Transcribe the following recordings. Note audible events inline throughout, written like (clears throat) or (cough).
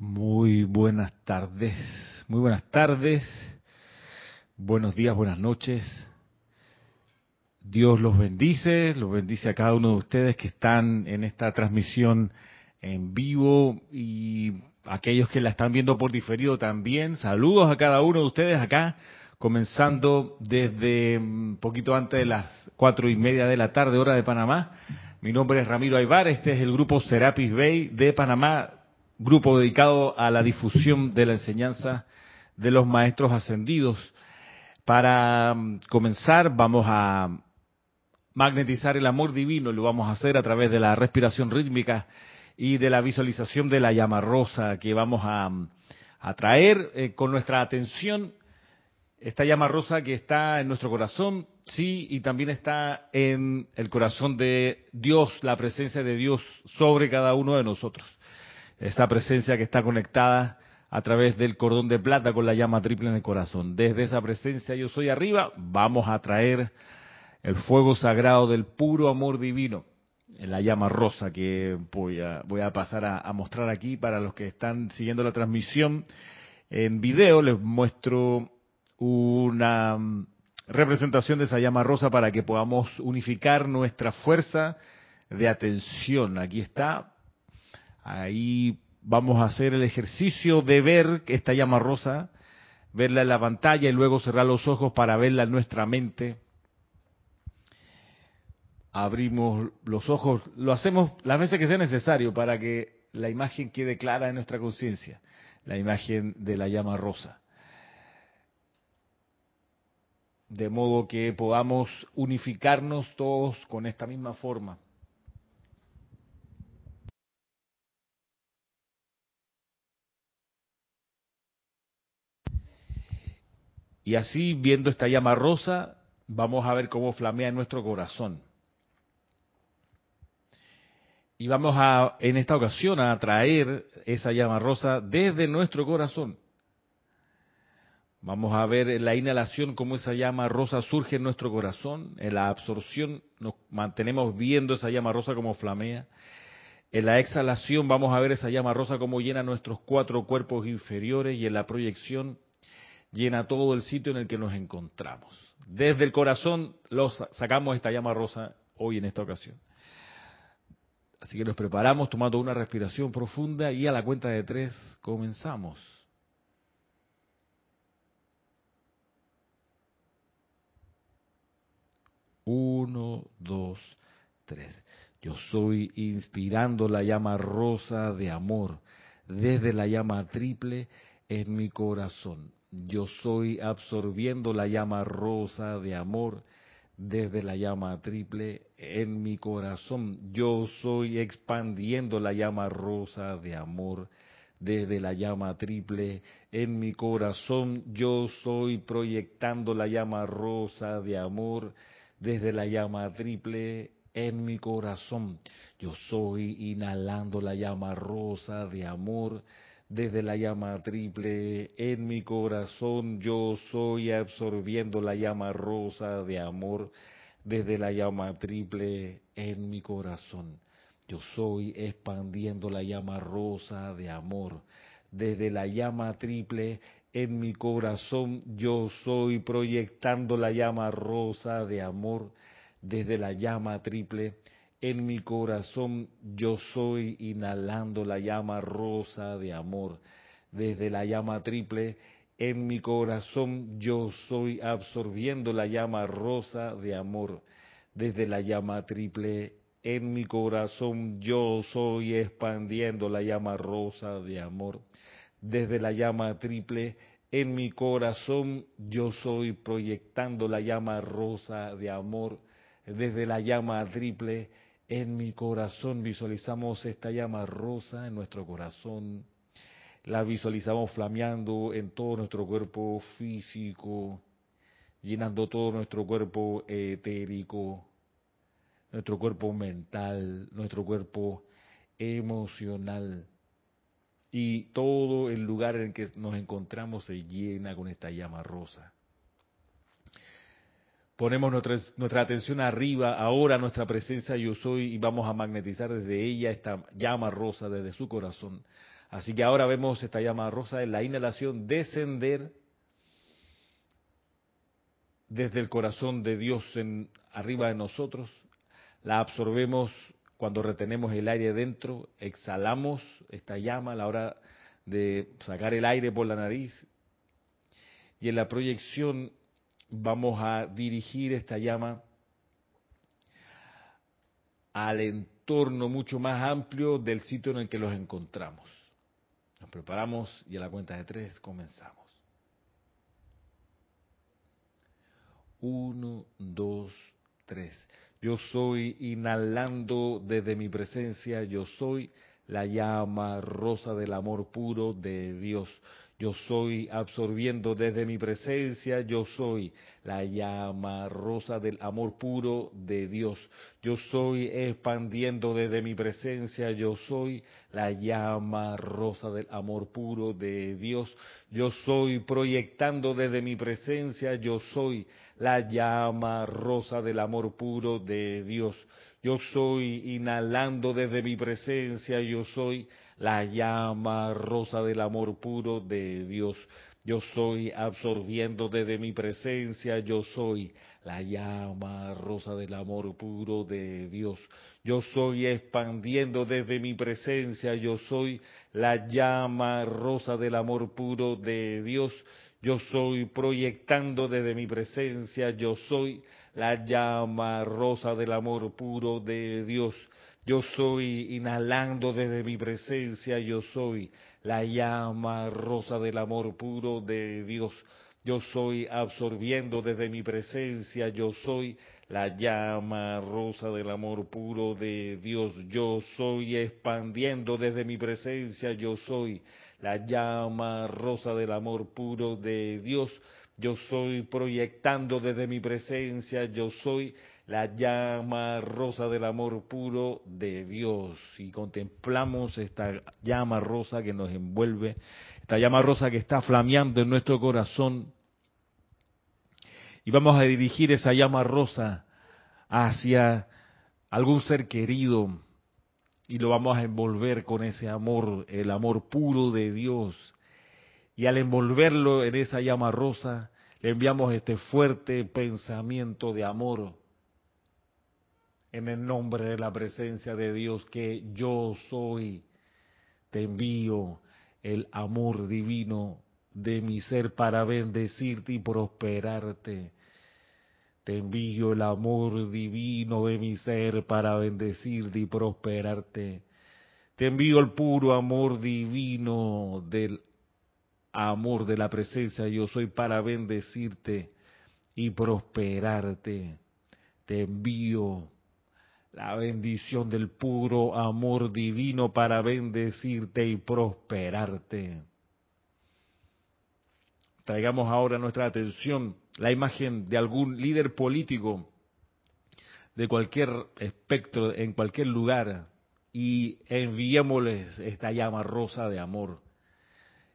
Muy buenas tardes, muy buenas tardes, buenos días, buenas noches. Dios los bendice, los bendice a cada uno de ustedes que están en esta transmisión en vivo y aquellos que la están viendo por diferido también. Saludos a cada uno de ustedes acá, comenzando desde un poquito antes de las cuatro y media de la tarde, hora de Panamá. Mi nombre es Ramiro Aybar, este es el grupo Serapis Bay de Panamá, grupo dedicado a la difusión de la enseñanza de los maestros ascendidos. Para mm, comenzar, vamos a magnetizar el amor divino, lo vamos a hacer a través de la respiración rítmica y de la visualización de la llama rosa que vamos a, a traer eh, con nuestra atención esta llama rosa que está en nuestro corazón, sí, y también está en el corazón de Dios, la presencia de Dios sobre cada uno de nosotros esa presencia que está conectada a través del cordón de plata con la llama triple en el corazón. Desde esa presencia yo soy arriba, vamos a traer el fuego sagrado del puro amor divino, en la llama rosa que voy a, voy a pasar a, a mostrar aquí para los que están siguiendo la transmisión en video. Les muestro una mm, representación de esa llama rosa para que podamos unificar nuestra fuerza de atención. Aquí está, Ahí vamos a hacer el ejercicio de ver esta llama rosa, verla en la pantalla y luego cerrar los ojos para verla en nuestra mente. Abrimos los ojos, lo hacemos las veces que sea necesario para que la imagen quede clara en nuestra conciencia, la imagen de la llama rosa. De modo que podamos unificarnos todos con esta misma forma. Y así, viendo esta llama rosa, vamos a ver cómo flamea en nuestro corazón. Y vamos a, en esta ocasión, a atraer esa llama rosa desde nuestro corazón. Vamos a ver en la inhalación cómo esa llama rosa surge en nuestro corazón. En la absorción nos mantenemos viendo esa llama rosa como flamea. En la exhalación vamos a ver esa llama rosa como llena nuestros cuatro cuerpos inferiores y en la proyección llena todo el sitio en el que nos encontramos. Desde el corazón los sacamos esta llama rosa hoy en esta ocasión. Así que nos preparamos tomando una respiración profunda y a la cuenta de tres comenzamos. Uno, dos, tres. Yo soy inspirando la llama rosa de amor desde la llama triple en mi corazón yo soy absorbiendo la llama rosa de amor desde la llama triple en mi corazón. Yo soy expandiendo la llama rosa de amor desde la llama triple en mi corazón. Yo soy proyectando la llama rosa de amor desde la llama triple en mi corazón. Yo soy inhalando la llama rosa de amor desde la llama triple en mi corazón yo soy absorbiendo la llama rosa de amor desde la llama triple en mi corazón. Yo soy expandiendo la llama rosa de amor desde la llama triple en mi corazón. Yo soy proyectando la llama rosa de amor desde la llama triple en mi corazón yo soy inhalando la llama rosa de amor. Desde la llama triple, en mi corazón yo soy absorbiendo la llama rosa de amor. Desde la llama triple, en mi corazón yo soy expandiendo la llama rosa de amor. Desde la llama triple, en mi corazón yo soy proyectando la llama rosa de amor. Desde la llama triple, en mi corazón. Visualizamos esta llama rosa en nuestro corazón. La visualizamos flameando en todo nuestro cuerpo físico, llenando todo nuestro cuerpo etérico, nuestro cuerpo mental, nuestro cuerpo emocional. Y todo el lugar en que nos encontramos se llena con esta llama rosa ponemos nuestra, nuestra, atención arriba, ahora nuestra presencia yo soy y vamos a magnetizar desde ella esta llama rosa, desde su corazón, Así que ahora vemos esta llama rosa en la inhalación descender desde el corazón de Dios en, arriba de nosotros, la absorbemos cuando retenemos el aire dentro, exhalamos esta llama a la hora de sacar el aire por la nariz y en la proyección vamos a dirigir esta llama al entorno mucho más amplio del sitio en el que los encontramos. Nos preparamos y a la cuenta de tres comenzamos. Uno, dos, tres. Yo soy inhalando desde mi presencia, yo soy la llama rosa del amor puro de Dios. Yo soy absorbiendo desde mi presencia, yo soy la llama rosa del amor puro de Dios. Yo soy expandiendo desde mi presencia, yo soy la llama rosa del amor puro de Dios. Yo soy proyectando desde mi presencia, yo soy la llama rosa del amor puro de Dios. Yo soy inhalando desde mi presencia, yo soy la llama rosa del amor puro de Dios. Yo soy absorbiendo desde mi presencia, yo soy la llama rosa del amor puro de Dios. Yo soy expandiendo desde mi presencia, yo soy la llama rosa del amor puro de Dios. Yo soy proyectando desde mi presencia, yo soy la llama rosa del amor puro de Dios. Yo soy inhalando desde mi presencia, yo soy la llama rosa del amor puro de Dios. Yo soy absorbiendo desde mi presencia, yo soy la llama rosa del amor puro de Dios. Yo soy expandiendo desde mi presencia, yo soy la llama rosa del amor puro de Dios. Yo soy proyectando desde mi presencia, yo soy la llama rosa del amor puro de Dios. Y contemplamos esta llama rosa que nos envuelve, esta llama rosa que está flameando en nuestro corazón. Y vamos a dirigir esa llama rosa hacia algún ser querido y lo vamos a envolver con ese amor, el amor puro de Dios. Y al envolverlo en esa llama rosa, le enviamos este fuerte pensamiento de amor en el nombre de la presencia de Dios que yo soy. Te envío el amor divino de mi ser para bendecirte y prosperarte. Te envío el amor divino de mi ser para bendecirte y prosperarte. Te envío el puro amor divino del amor de la presencia yo soy para bendecirte y prosperarte. Te envío la bendición del puro amor divino para bendecirte y prosperarte. Traigamos ahora nuestra atención la imagen de algún líder político de cualquier espectro, en cualquier lugar, y enviémosles esta llama rosa de amor.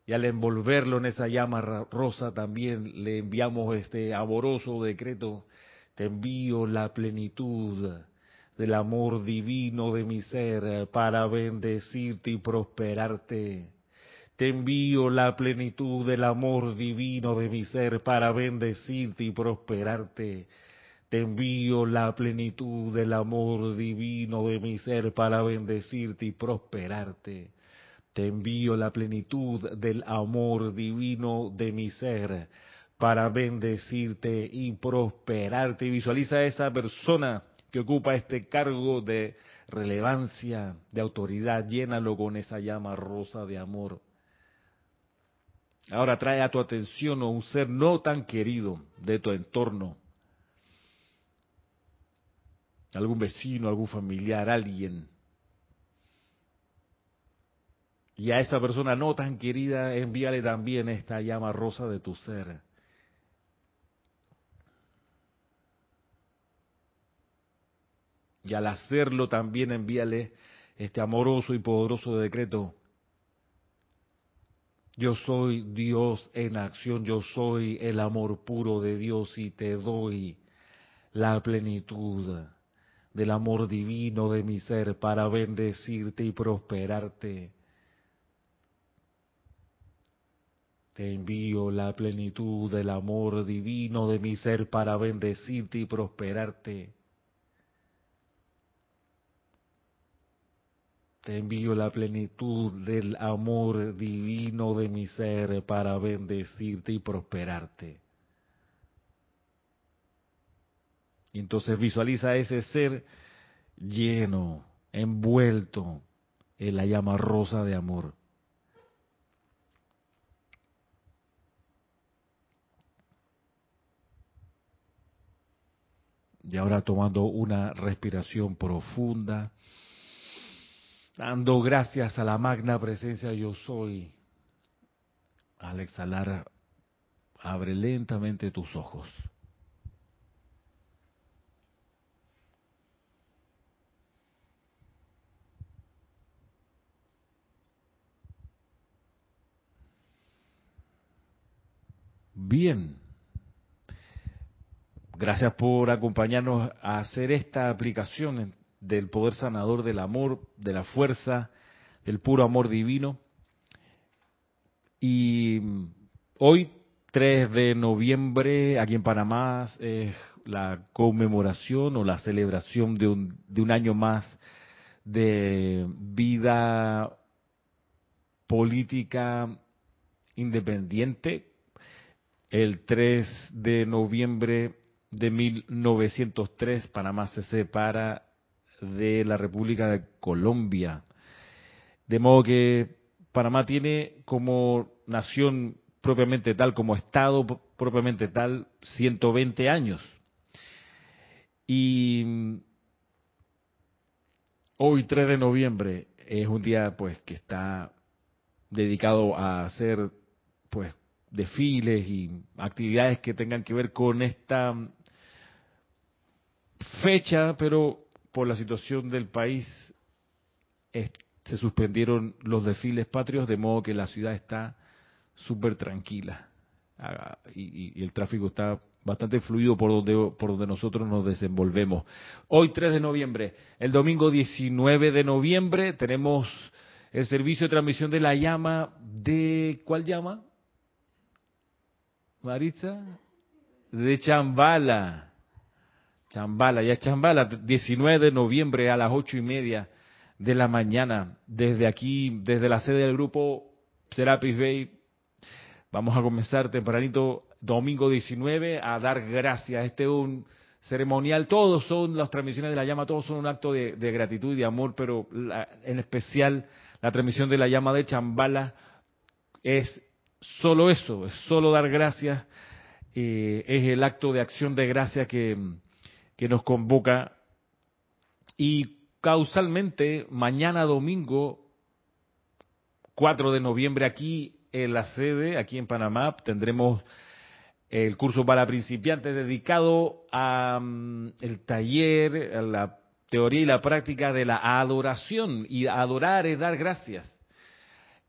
Y al envolverlo en esa llama rosa también le enviamos este amoroso decreto, te envío la plenitud del amor divino de mi ser eh, para bendecirte y prosperarte. Te envío la plenitud del amor divino de mi ser para bendecirte y prosperarte. Te envío la plenitud del amor divino de mi ser para bendecirte y prosperarte. Te envío la plenitud del amor divino de mi ser para bendecirte y prosperarte. Visualiza a esa persona que ocupa este cargo de relevancia, de autoridad, llénalo con esa llama rosa de amor. Ahora trae a tu atención a un ser no tan querido de tu entorno, algún vecino, algún familiar, alguien. Y a esa persona no tan querida, envíale también esta llama rosa de tu ser. Y al hacerlo también envíale este amoroso y poderoso decreto. Yo soy Dios en acción, yo soy el amor puro de Dios y te doy la plenitud del amor divino de mi ser para bendecirte y prosperarte. Te envío la plenitud del amor divino de mi ser para bendecirte y prosperarte. Te envío la plenitud del amor divino de mi ser para bendecirte y prosperarte. Y entonces visualiza ese ser lleno, envuelto en la llama rosa de amor. Y ahora tomando una respiración profunda, dando gracias a la magna presencia yo soy. Al exhalar, abre lentamente tus ojos. Bien. Gracias por acompañarnos a hacer esta aplicación del poder sanador del amor, de la fuerza, del puro amor divino. Y hoy, 3 de noviembre, aquí en Panamá, es la conmemoración o la celebración de un, de un año más de vida política independiente. El 3 de noviembre de 1903, Panamá se separa de la República de Colombia. De modo que Panamá tiene como nación propiamente tal, como Estado propiamente tal, 120 años. Y hoy, 3 de noviembre, es un día pues que está dedicado a hacer pues desfiles y actividades que tengan que ver con esta fecha, pero por la situación del país se suspendieron los desfiles patrios, de modo que la ciudad está súper tranquila ah, y, el tráfico está bastante fluido por donde, por donde nosotros nos desenvolvemos. Hoy 3 de noviembre, el domingo 19 de noviembre tenemos el servicio de transmisión de la llama de... ¿Cuál llama? Maritza? De Chambala. Chambala, ya Chambala, 19 de noviembre a las ocho y media de la mañana, desde aquí, desde la sede del grupo Serapis Bay. Vamos a comenzar tempranito, domingo 19, a dar gracias. Este es un ceremonial, todos son las transmisiones de la llama, todos son un acto de, gratitud y de amor, pero en especial la transmisión de la llama de Chambala es solo eso, es solo dar gracias, eh, es el acto de acción de gracia que que nos convoca y causalmente mañana domingo 4 de noviembre aquí en la sede, aquí en Panamá, tendremos el curso para principiantes dedicado a mm, el taller, a la teoría y la práctica de la adoración. Y adorar es dar gracias.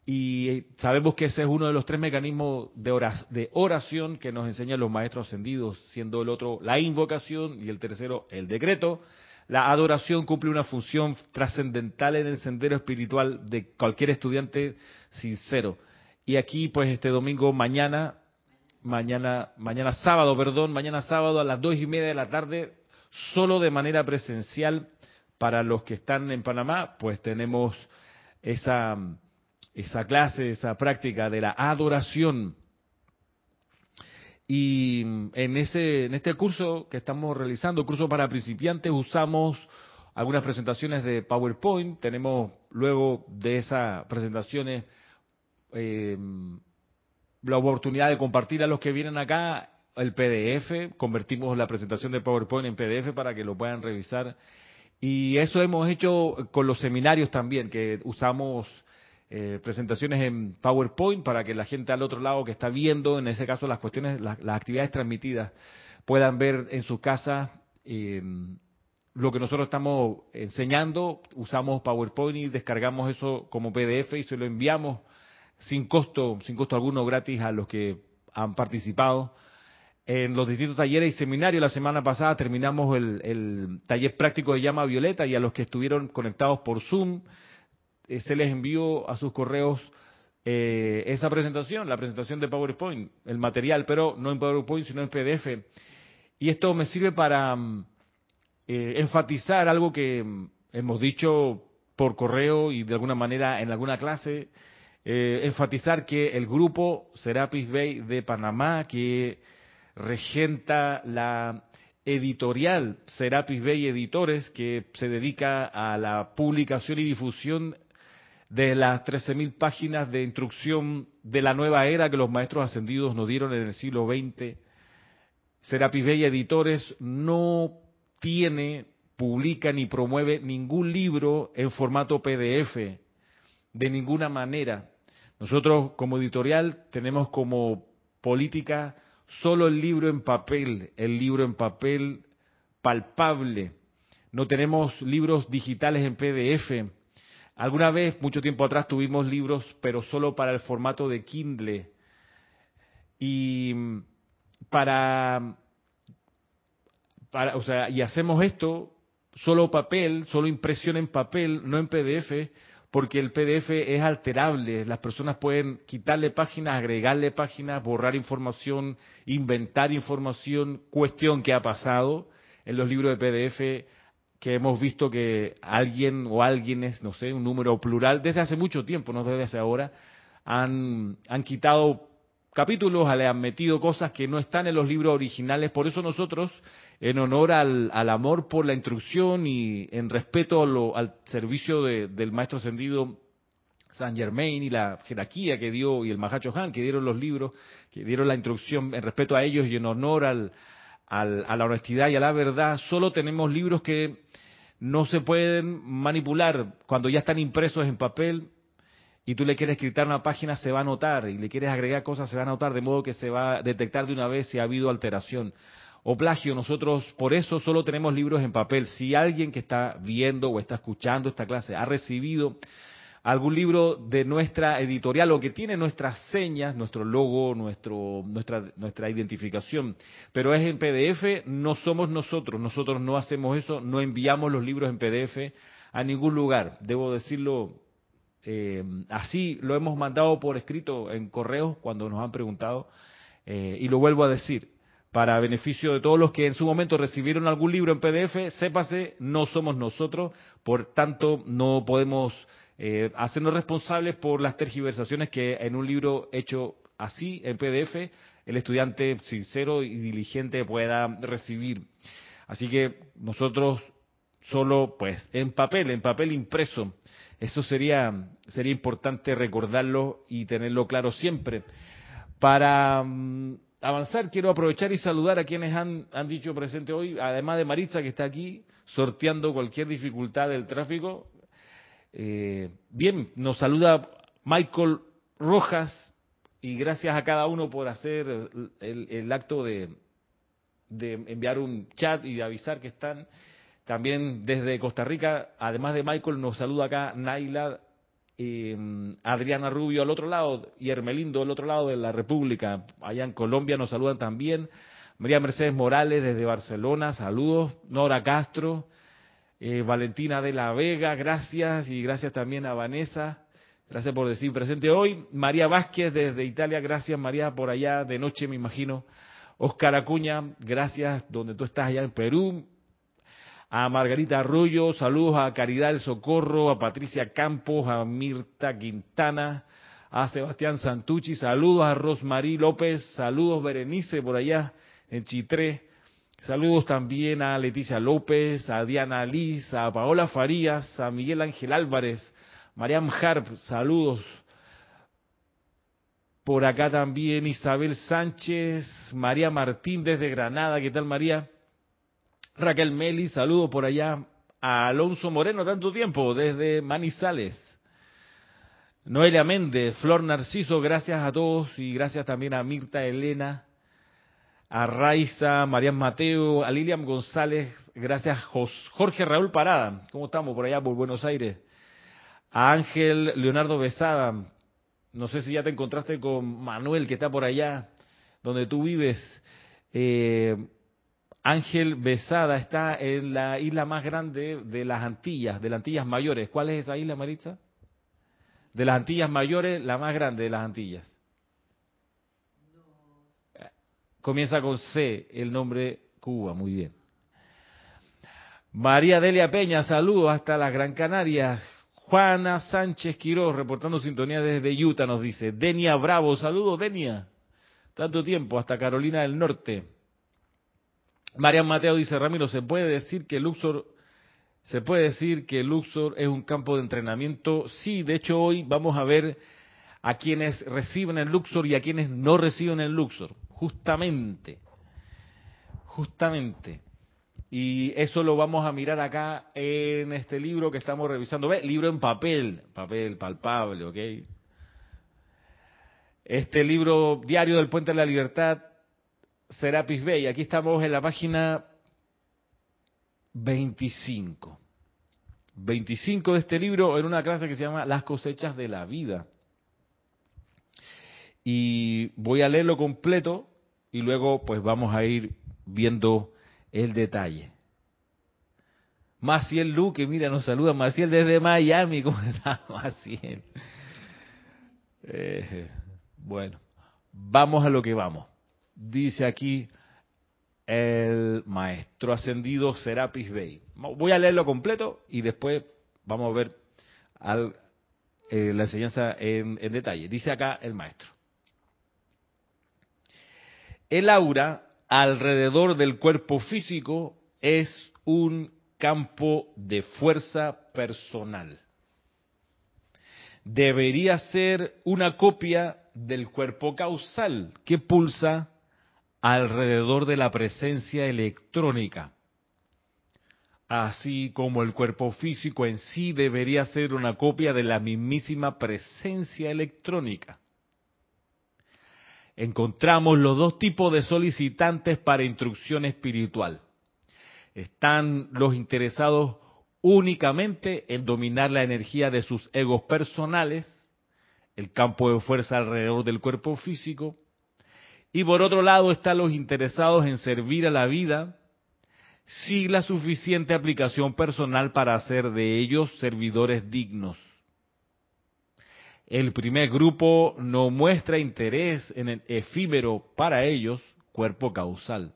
Y sabemos que ese es uno de los tres mecanismos de oración que nos enseñan los maestros ascendidos, siendo el otro la invocación y el tercero el decreto. La adoración cumple una función trascendental en el sendero espiritual de cualquier estudiante sincero. Y aquí, pues, este domingo, mañana, mañana, mañana sábado, perdón, mañana sábado a las dos y media de la tarde, solo de manera presencial para los que están en Panamá, pues tenemos esa esa clase, esa práctica de la adoración. Y en ese en este curso que estamos realizando, curso para principiantes, usamos algunas presentaciones de PowerPoint. Tenemos luego de esas presentaciones eh, la oportunidad de compartir a los que vienen acá el PDF. Convertimos la presentación de PowerPoint en PDF para que lo puedan revisar. Y eso hemos hecho con los seminarios también, que usamos eh, presentaciones en PowerPoint para que la gente al otro lado que está viendo, en ese caso las cuestiones, las, actividades transmitidas, puedan ver en su casa eh, lo que nosotros estamos enseñando. Usamos PowerPoint y descargamos eso como PDF y se lo enviamos sin costo, sin costo alguno, gratis a los que han participado en los distintos talleres y seminarios. La semana pasada terminamos el, el, taller práctico de llama violeta y a los que estuvieron conectados por Zoom se les envió a sus correos eh, esa presentación, la presentación de PowerPoint, el material, pero no en PowerPoint, sino en PDF. Y esto me sirve para mm, eh, enfatizar algo que mm, hemos dicho por correo y de alguna manera en alguna clase, eh, enfatizar que el grupo Serapis Bay de Panamá, que regenta la editorial Serapis Bay Editores, que se dedica a la publicación y difusión de las 13.000 páginas de instrucción de la nueva era que los maestros ascendidos nos dieron en el siglo XX, Serapis Bella Editores no tiene, publica ni promueve ningún libro en formato PDF, de ninguna manera. Nosotros como editorial tenemos como política solo el libro en papel, el libro en papel palpable. No tenemos libros digitales en PDF Alguna vez, mucho tiempo atrás, tuvimos libros, pero solo para el formato de Kindle. Y para, para, o sea, y hacemos esto solo papel, solo impresión en papel, no en PDF, porque el PDF es alterable. Las personas pueden quitarle páginas, agregarle páginas, borrar información, inventar información, cuestión que ha pasado. En los libros de PDF que hemos visto que alguien o alguienes, no sé, un número plural, desde hace mucho tiempo, no desde hace ahora, han, han quitado capítulos, le han metido cosas que no están en los libros originales. Por eso nosotros, en honor al, al amor por la instrucción y en respeto al servicio del maestro ascendido San Germain y la jerarquía que dio y el Mahacho Han, que dieron los libros, que dieron la instrucción en respeto a ellos y en honor al, a la honestidad y a la verdad, solo tenemos libros que no se pueden manipular cuando ya están impresos en papel y tú le quieres quitar una página, se va a notar, y le quieres agregar cosas, se va a notar, de modo que se va a detectar de una vez si ha habido alteración o plagio. Nosotros por eso solo tenemos libros en papel. Si alguien que está viendo o está escuchando esta clase ha recibido algún libro de nuestra editorial o que tiene nuestras señas, nuestro logo, nuestro, nuestra, nuestra identificación, pero es en PDF, no somos nosotros, nosotros no hacemos eso, no enviamos los libros en PDF a ningún lugar, debo decirlo eh, así, lo hemos mandado por escrito en correos cuando nos han preguntado, eh, y lo vuelvo a decir, para beneficio de todos los que en su momento recibieron algún libro en PDF, sépase, no somos nosotros, por tanto no podemos eh, hacernos responsables por las tergiversaciones que en un libro hecho así, en PDF, el estudiante sincero y diligente pueda recibir. Así que nosotros solo, pues, en papel, en papel impreso. Eso sería, sería importante recordarlo y tenerlo claro siempre. Para mm, avanzar, quiero aprovechar y saludar a quienes han, han dicho presente hoy, además de Maritza, que está aquí sorteando cualquier dificultad del tráfico. Eh, bien, nos saluda Michael Rojas y gracias a cada uno por hacer el, acto de, enviar un chat y de avisar que están. También desde Costa Rica, además de Michael, nos saluda acá Naila, eh, Adriana Rubio al otro lado y Hermelindo al otro lado de la República. Allá en Colombia nos saludan también. María Mercedes Morales desde Barcelona, saludos. Nora Castro, eh, Valentina de la Vega, gracias, y gracias también a Vanessa, gracias por decir presente hoy. María Vázquez desde Italia, gracias María por allá de noche me imagino. Oscar Acuña, gracias donde tú estás allá en Perú. A Margarita Arroyo, saludos a Caridad del Socorro, a Patricia Campos, a Mirta Quintana, a Sebastián Santucci, saludos a Rosmarí López, saludos Berenice por allá en Chitré, Saludos también a Leticia López, a Diana Liz, a Paola Farías, a Miguel Ángel Álvarez, Mariam Harp, saludos. Por acá también Isabel Sánchez, María Martín desde Granada, ¿qué tal María? Raquel Meli, saludos por allá. A Alonso Moreno, tanto tiempo, desde Manizales. Noelia Méndez, Flor Narciso, gracias a todos y gracias también a Mirta Elena, a Raiza, Marian Mateo, a Lilian González, gracias Jorge Raúl Parada, ¿cómo estamos por allá por Buenos Aires? A Ángel Leonardo Besada, no sé si ya te encontraste con Manuel que está por allá, donde tú vives. Eh, Ángel Besada está en la isla más grande de las Antillas, de las Antillas Mayores. ¿Cuál es esa isla, Maritza? De las Antillas mayores, la más grande de las Antillas. Comienza con C, el nombre Cuba, muy bien. María Delia Peña, saludos hasta la Gran Canaria. Juana Sánchez Quiroz, reportando sintonía desde Utah, nos dice. Denia Bravo, saludos Denia. Tanto tiempo, hasta Carolina del Norte. Marian Mateo dice, Ramiro, ¿se puede decir que Luxor, se puede decir que Luxor es un campo de entrenamiento? Sí, de hecho hoy vamos a ver a quienes reciben el Luxor y a quienes no reciben el Luxor justamente, justamente. Y eso lo vamos a mirar acá en este libro que estamos revisando. ¿Ve? Libro en papel, papel palpable, ¿ok? Este libro diario del Puente de la Libertad, Serapis Bay. Aquí estamos en la página 25. 25 de este libro en una clase que se llama Las cosechas de la vida y voy a leerlo completo y luego pues vamos a ir viendo el detalle. Maciel Luque, mira, nos saluda Maciel desde Miami. ¿Cómo está (laughs) Maciel? Eh, bueno, vamos a lo que vamos. Dice aquí el maestro ascendido Serapis Bey. Voy a leerlo completo y después vamos a ver eh, la enseñanza en detalle. Dice acá el maestro. El aura alrededor del cuerpo físico es un campo de fuerza personal. Debería ser una copia del cuerpo causal que pulsa alrededor de la presencia electrónica. Así como el cuerpo físico en sí debería ser una copia de la mismísima presencia electrónica encontramos los dos tipos de solicitantes para instrucción espiritual. Están los interesados únicamente en dominar la energía de sus egos personales, el campo de fuerza alrededor del cuerpo físico, y por otro lado están los interesados en servir a la vida sin la suficiente aplicación personal para hacer de ellos servidores dignos. El primer grupo no muestra interés en el efímero para ellos cuerpo causal.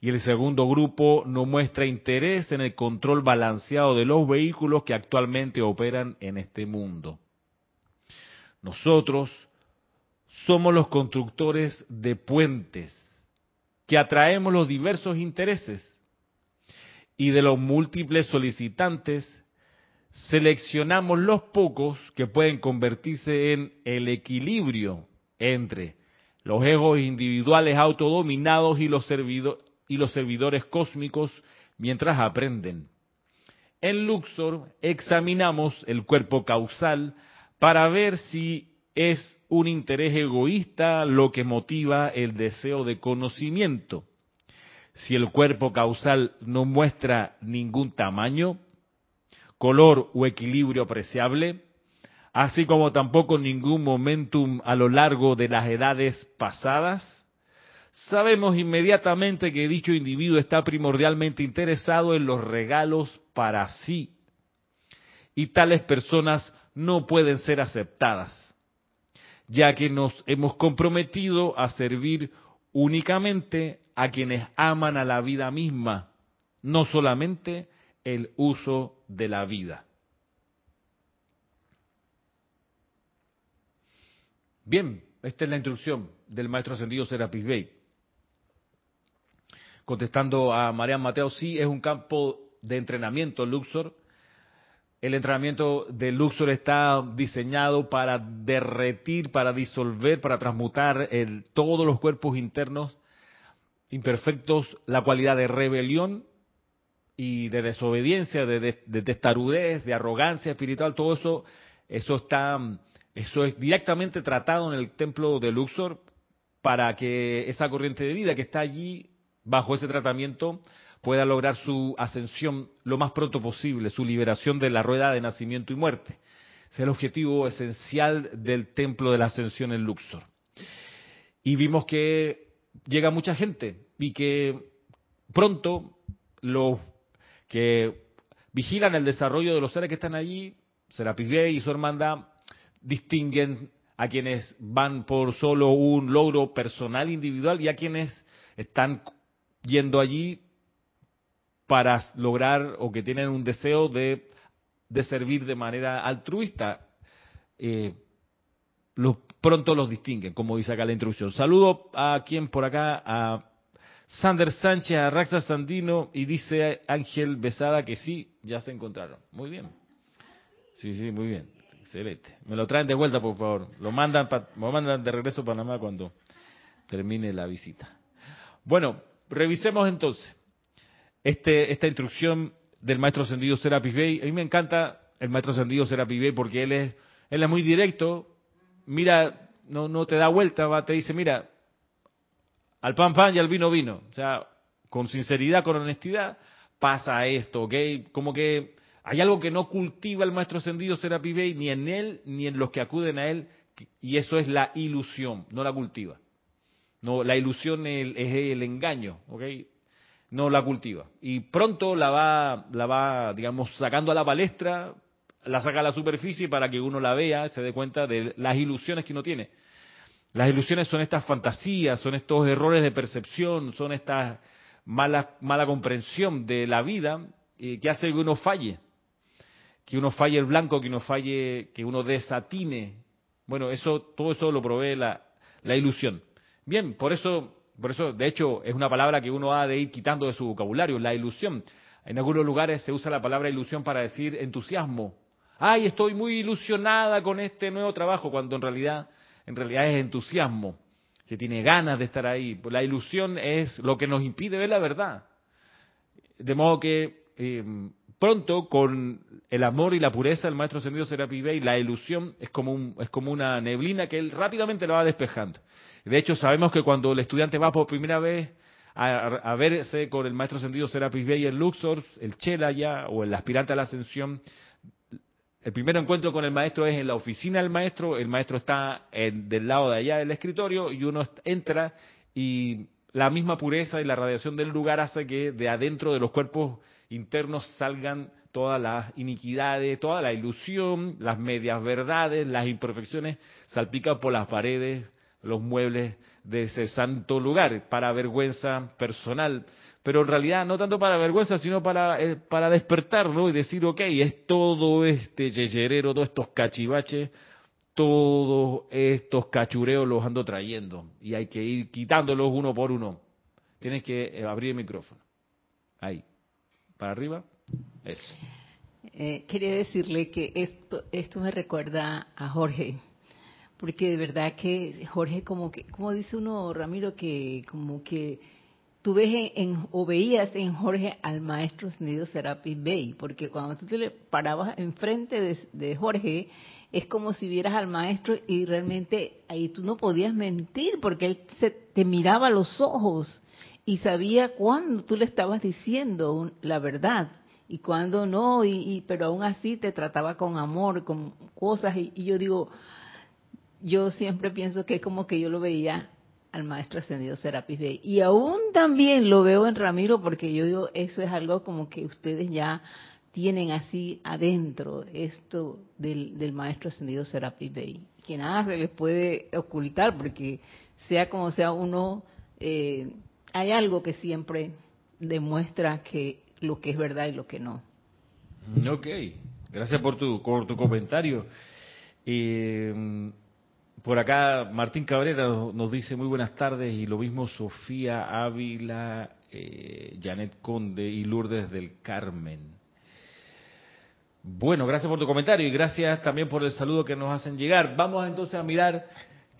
Y el segundo grupo no muestra interés en el control balanceado de los vehículos que actualmente operan en este mundo. Nosotros somos los constructores de puentes que atraemos los diversos intereses y de los múltiples solicitantes seleccionamos los pocos que pueden convertirse en el equilibrio entre los egos individuales autodominados y los, y los servidores cósmicos mientras aprenden. En Luxor examinamos el cuerpo causal para ver si es un interés egoísta lo que motiva el deseo de conocimiento. Si el cuerpo causal no muestra ningún tamaño, color o equilibrio apreciable, así como tampoco ningún momentum a lo largo de las edades pasadas, sabemos inmediatamente que dicho individuo está primordialmente interesado en los regalos para sí. Y tales personas no pueden ser aceptadas, ya que nos hemos comprometido a servir únicamente a quienes aman a la vida misma, no solamente el uso de la vida. Bien, esta es la instrucción del maestro ascendido Serapis Bey. Contestando a Marian Mateo, sí, es un campo de entrenamiento Luxor. El entrenamiento de Luxor está diseñado para derretir, para disolver, para transmutar todos los cuerpos internos imperfectos, la cualidad de rebelión y de desobediencia, de, de, testarudez, de arrogancia espiritual, todo eso, eso está, eso es directamente tratado en el templo de Luxor para que esa corriente de vida que está allí bajo ese tratamiento pueda lograr su ascensión lo más pronto posible, su liberación de la rueda de nacimiento y muerte. Es el objetivo esencial del templo de la ascensión en Luxor. Y vimos que llega mucha gente y que pronto los que vigilan el desarrollo de los seres que están allí Serapis Bey y su hermandad distinguen a quienes van por solo un logro personal individual y a quienes están yendo allí para lograr o que tienen un deseo de, servir de manera altruista. Eh, los, pronto los distinguen, como dice acá la introducción. Saludo a quien por acá, a Sander Sánchez, a Raxa Sandino, y dice Ángel Besada que sí, ya se encontraron. Muy bien. Sí, sí, muy bien. Excelente. Me lo traen de vuelta, por favor. Lo mandan, lo mandan de regreso a Panamá cuando termine la visita. Bueno, revisemos entonces este, esta instrucción del maestro ascendido Serapis Bey. A mí me encanta el maestro ascendido Serapis Bey porque él es, él es muy directo. Mira, no, no te da vuelta, va, te dice, mira, al pan pan y al vino vino. O sea, con sinceridad, con honestidad, pasa esto, ¿ok? Como que hay algo que no cultiva el maestro ascendido Serapi Bey, ni en él, ni en los que acuden a él, y eso es la ilusión, no la cultiva. No, la ilusión es el, engaño, ¿ok? No la cultiva. Y pronto la va, la va, digamos, sacando a la palestra, la saca a la superficie para que uno la vea, se dé cuenta de las ilusiones que uno tiene. Las ilusiones son estas fantasías, son estos errores de percepción, son esta mala, mala comprensión de la vida eh, que hace que uno falle que uno falle el blanco, que uno falle, que uno desatine. Bueno, eso, todo eso lo provee la, la ilusión. Bien, por eso, por eso, de hecho, es una palabra que uno ha de ir quitando de su vocabulario, la ilusión. En algunos lugares se usa la palabra ilusión para decir entusiasmo. Ay, estoy muy ilusionada con este nuevo trabajo, cuando en realidad, en realidad es entusiasmo, que tiene ganas de estar ahí. La ilusión es lo que nos impide ver la verdad. De modo que eh, pronto con el amor y la pureza del maestro ascendido Serapi Bey, la ilusión es como, un, es como una neblina que él rápidamente la va despejando. De hecho, sabemos que cuando el estudiante va por primera vez a, verse con el maestro ascendido Serapis Bey en Luxor, el Chela ya, o el aspirante a la ascensión, el primer encuentro con el maestro es en la oficina del maestro, el maestro está del lado de allá del escritorio y uno entra y la misma pureza y la radiación del lugar hace que de adentro de los cuerpos internos salgan todas las iniquidades, toda la ilusión, las medias verdades, las imperfecciones salpican por las paredes, los muebles de ese santo lugar, para vergüenza personal. Pero en realidad no tanto para vergüenza, sino para, eh, para despertar, ¿no? Y decir, ok, es todo este yeyerero, todos estos cachivaches, todos estos cachureos los ando trayendo. Y hay que ir quitándolos uno por uno. Tienes que eh, abrir el micrófono. Ahí para arriba. Eso. Eh, quería decirle que esto, esto me recuerda a Jorge, porque de verdad que Jorge como que, como dice uno, Ramiro, que como que tú ves en, o veías en Jorge al maestro ascendido Serapis Bey, porque cuando tú te le parabas enfrente de, de Jorge, es como si vieras al maestro y realmente ahí tú no podías mentir, porque él se, te miraba a los ojos y sabía cuándo tú le estabas diciendo la verdad y cuándo no, y, pero aún así te trataba con amor, con cosas, y, yo digo, yo siempre pienso que es como que yo lo veía al maestro ascendido Serapis Bey. Y aún también lo veo en Ramiro porque yo digo, eso es algo como que ustedes ya tienen así adentro, esto del, del maestro ascendido Serapis Bey. Que nada se les puede ocultar porque sea como sea uno... Eh, hay algo que siempre demuestra que lo que es verdad y lo que no. Ok, gracias por tu, por tu comentario. Eh, por acá Martín Cabrera nos dice muy buenas tardes y lo mismo Sofía Ávila, eh, Janet Conde y Lourdes del Carmen. Bueno, gracias por tu comentario y gracias también por el saludo que nos hacen llegar. Vamos entonces a mirar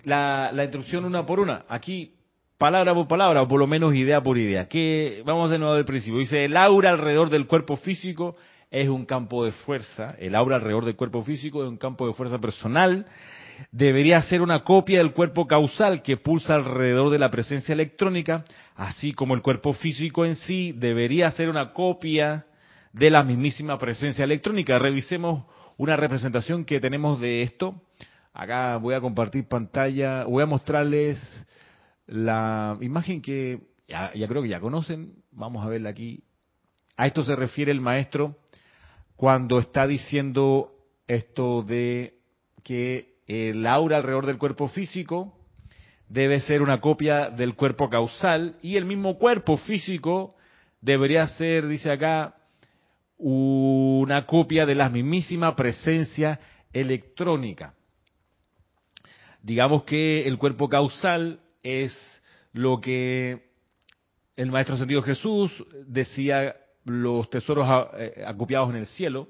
la, instrucción una por una. Aquí palabra por palabra, o por lo menos idea por idea. Que vamos de nuevo del principio. Dice, el aura alrededor del cuerpo físico es un campo de fuerza. El aura alrededor del cuerpo físico es un campo de fuerza personal. Debería ser una copia del cuerpo causal que pulsa alrededor de la presencia electrónica, así como el cuerpo físico en sí debería ser una copia de la mismísima presencia electrónica. Revisemos una representación que tenemos de esto. Acá voy a compartir pantalla, voy a mostrarles la imagen que ya, creo que ya conocen, vamos a verla aquí. A esto se refiere el maestro cuando está diciendo esto de que el aura alrededor del cuerpo físico debe ser una copia del cuerpo causal y el mismo cuerpo físico debería ser, dice acá, una copia de la mismísima presencia electrónica. Digamos que el cuerpo causal es lo que el Maestro Sentido Jesús decía los tesoros eh, acopiados en el cielo,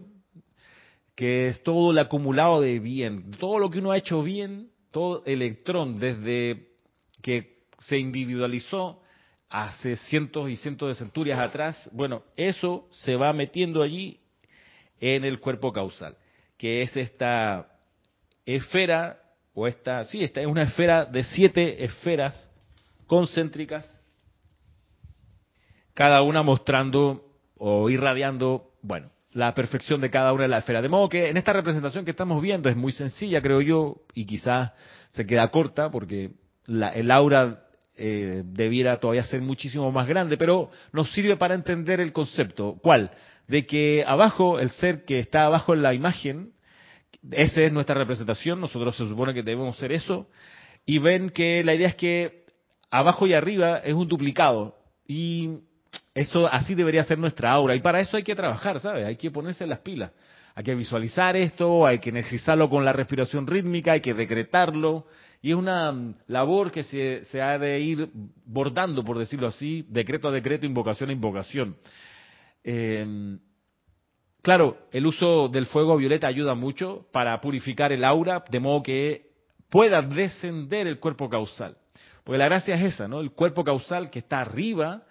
que es todo el acumulado de bien, todo lo que uno ha hecho bien, todo electrón desde que se individualizó hace cientos y cientos de centurias atrás, bueno, eso se va metiendo allí en el cuerpo causal, que es esta esfera, o esta, sí, esta es una esfera de siete esferas concéntricas, cada una mostrando o irradiando, bueno, la perfección de cada una de las esferas. De modo que en esta representación que estamos viendo es muy sencilla, creo yo, y quizás se queda corta porque la, el aura eh, debiera todavía ser muchísimo más grande, pero nos sirve para entender el concepto. ¿Cuál? De que abajo, el ser que está abajo en la imagen, esa es nuestra representación, nosotros se supone que debemos ser eso, y ven que la idea es que abajo y arriba es un duplicado, y eso así debería ser nuestra aura, y para eso hay que trabajar, ¿sabes? Hay que ponerse las pilas. Hay que visualizar esto, hay que energizarlo con la respiración rítmica, hay que decretarlo, y es una mm, labor que se, ha de ir bordando, por decirlo así, decreto a decreto, invocación a invocación. Em, claro, el uso del fuego violeta ayuda mucho para purificar el aura, de modo que pueda descender el cuerpo causal. Porque la gracia es esa, ¿no? El cuerpo causal que está arriba,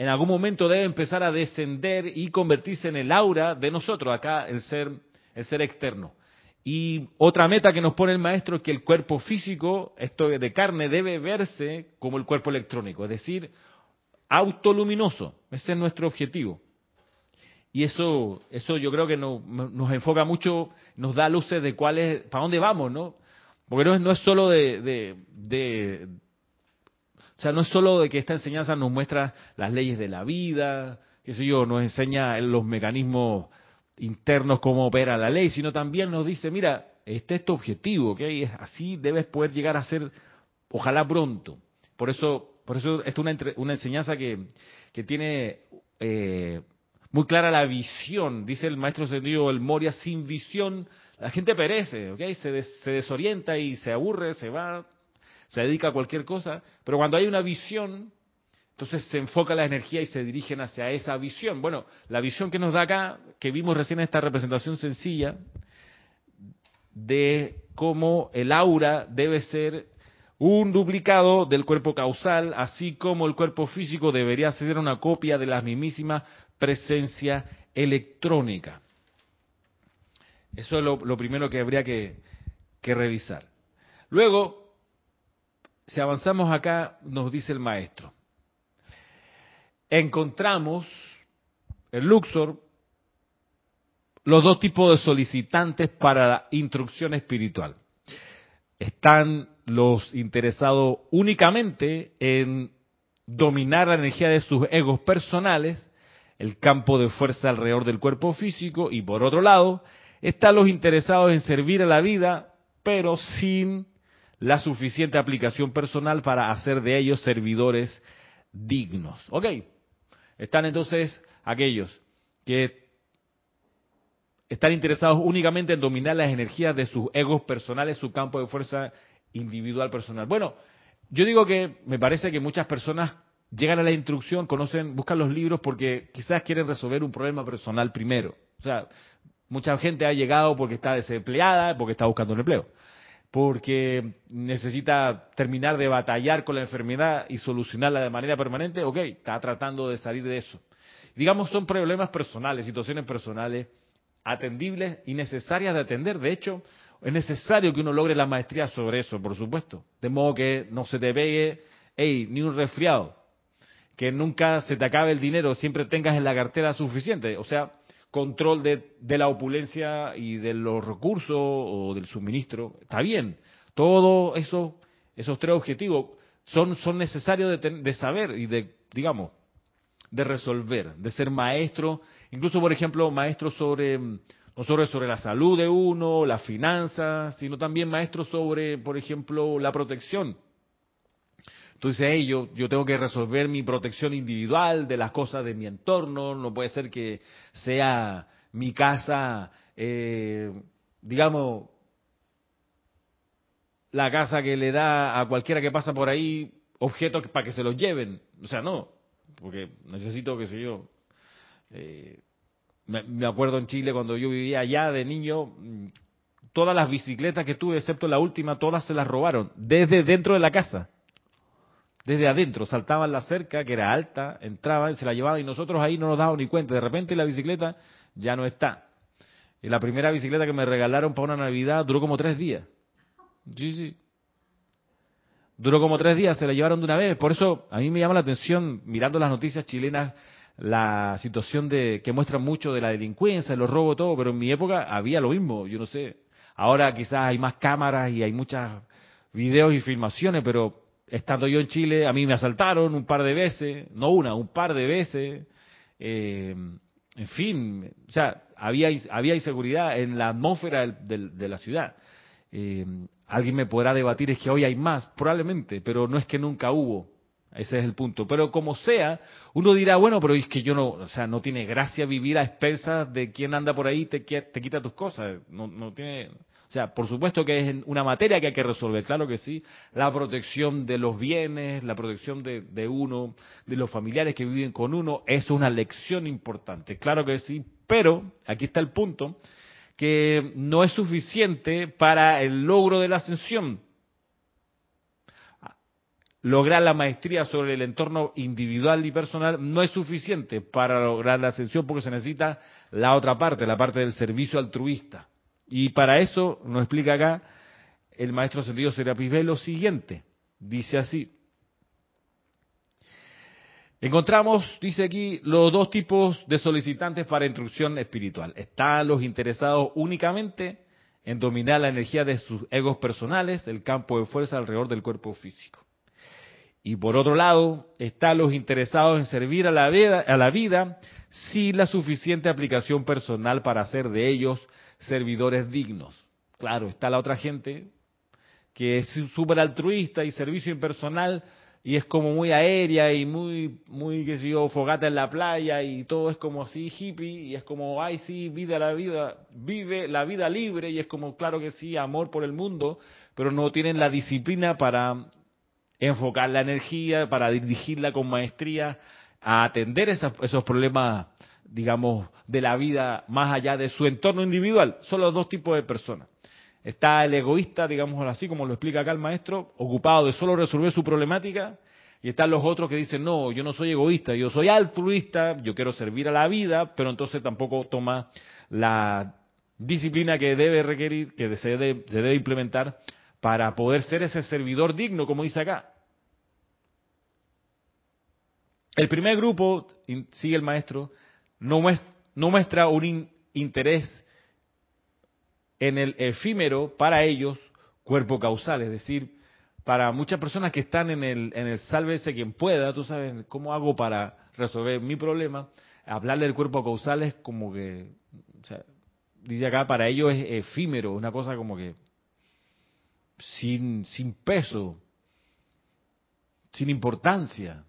en algún momento debe empezar a descender y convertirse en el aura de nosotros, acá el ser, el ser externo. Y otra meta que nos pone el maestro es que el cuerpo físico, esto de carne, debe verse como el cuerpo electrónico, es decir, autoluminoso. Ese es nuestro objetivo. Y eso, eso yo creo que nos, enfoca mucho, nos da luces de cuál es, para dónde vamos, ¿no? Porque no es, no es solo de, o sea, no es solo de que esta enseñanza nos muestra las leyes de la vida, qué sé yo, nos enseña los mecanismos internos cómo opera la ley, sino también nos dice, mira, este es tu objetivo, ¿ok? Así debes poder llegar a ser, ojalá pronto. Por eso, por eso es una, una enseñanza que, que tiene eh, muy clara la visión. Dice el maestro sentido, el Moria, sin visión la gente perece, ¿ok? Se, se desorienta y se aburre, se va, se dedica a cualquier cosa. Pero cuando hay una visión, entonces se enfoca la energía y se dirigen hacia esa visión. Bueno, la visión que nos da acá, que vimos recién en esta representación sencilla, de cómo el aura debe ser un duplicado del cuerpo causal, así como el cuerpo físico debería ser una copia de la mismísima presencia electrónica. Eso es lo, primero que habría que, que revisar. Luego, si avanzamos acá, nos dice el maestro encontramos en Luxor los dos tipos de solicitantes para la instrucción espiritual. Están los interesados únicamente en dominar la energía de sus egos personales, el campo de fuerza alrededor del cuerpo físico, y por otro lado, están los interesados en servir a la vida, pero sin la suficiente aplicación personal para hacer de ellos servidores dignos. ¿Ok? Están entonces aquellos que están interesados únicamente en dominar las energías de sus egos personales, su campo de fuerza individual personal. Bueno, yo digo que me parece que muchas personas llegan a la instrucción, conocen, buscan los libros porque quizás quieren resolver un problema personal primero. O sea, mucha gente ha llegado porque está desempleada, porque está buscando un empleo porque necesita terminar de batallar con la enfermedad y solucionarla de manera permanente, ok, está tratando de salir de eso. Digamos, son problemas personales, situaciones personales atendibles y necesarias de atender. De hecho, es necesario que uno logre la maestría sobre eso, por supuesto. De modo que no se te pegue, hey, ni un resfriado. Que nunca se te acabe el dinero, siempre tengas en la cartera suficiente. O sea, control de, la opulencia y de los recursos o del suministro. Está bien, todos eso, esos tres objetivos son, son necesarios de, de, saber y de, digamos, de resolver, de ser maestro, incluso por ejemplo, maestro sobre, no solo sobre la salud de uno, las finanzas, sino también maestro sobre, por ejemplo, la protección. Entonces, hey, yo, yo tengo que resolver mi protección individual de las cosas de mi entorno, no puede ser que sea mi casa, eh, digamos, la casa que le da a cualquiera que pasa por ahí objetos para que se los lleven. O sea, no, porque necesito, qué sé yo. Eh, me, acuerdo en Chile cuando yo vivía allá de niño, mm, todas las bicicletas que tuve, excepto la última, todas se las robaron, desde dentro de la casa. Desde adentro, saltaban la cerca, que era alta, entraban, se la llevaban y nosotros ahí no nos dábamos ni cuenta. De repente la bicicleta ya no está. Y la primera bicicleta que me regalaron para una Navidad duró como tres días. Sí, sí. Duró como tres días, se la llevaron de una vez. Por eso a mí me llama la atención, mirando las noticias chilenas, la situación de que muestra mucho de la delincuencia, los robos, todo, pero en mi época había lo mismo, yo no sé. Ahora quizás hay más cámaras y hay muchos videos y filmaciones, pero estando yo en Chile, a mí me asaltaron un par de veces, no una, un par de veces. Eh, en fin, o sea, había, había inseguridad en la atmósfera de la ciudad. Eh, alguien me podrá debatir, es que hoy hay más, probablemente, pero no es que nunca hubo. Ese es el punto. Pero como sea, uno dirá, bueno, pero es que yo no, o sea, no tiene gracia vivir a expensas de quien anda por ahí y te, te quita tus cosas. No, no tiene, o sea, por supuesto que es una materia que hay que resolver, claro que sí. La protección de los bienes, la protección de, de uno, de los familiares que viven con uno, es una lección importante, claro que sí. Pero, aquí está el punto, que no es suficiente para el logro de la ascensión. Lograr la maestría sobre el entorno individual y personal no es suficiente para lograr la ascensión porque se necesita la otra parte, la parte del servicio altruista. Y para eso nos explica acá el maestro Sergio Serapis lo siguiente. Dice así, Encontramos, dice aquí, los dos tipos de solicitantes para instrucción espiritual. Están los interesados únicamente en dominar la energía de sus egos personales, el campo de fuerza alrededor del cuerpo físico. Y por otro lado, están los interesados en servir a la vida, a la vida sin la suficiente aplicación personal para hacer de ellos servidores dignos. Claro, está la otra gente que es súper altruista y servicio impersonal, y es como muy aérea y muy, muy, qué sé yo, fogata en la playa y todo es como así hippie y es como, ay, sí, vida la vida, vive la vida libre y es como, claro que sí, amor por el mundo, pero no tienen la disciplina para enfocar la energía, para dirigirla con maestría a atender esos problemas, digamos, de la vida más allá de su entorno individual. Son los dos tipos de personas. Está el egoísta, digamos así, como lo explica acá el maestro, ocupado de solo resolver su problemática, y están los otros que dicen, no, yo no soy egoísta, yo soy altruista, yo quiero servir a la vida, pero entonces tampoco toma la disciplina que debe requerir, que se debe, se debe implementar para poder ser ese servidor digno, como dice acá. El primer grupo, sigue el maestro, no muestra, un interés en el efímero para ellos cuerpo causal, es decir, para muchas personas que están en el, en el sálvese quien pueda, tú sabes cómo hago para resolver mi problema, hablarle del cuerpo causal es como que, dice acá, para ellos es efímero, una cosa como que sin, sin peso, sin importancia.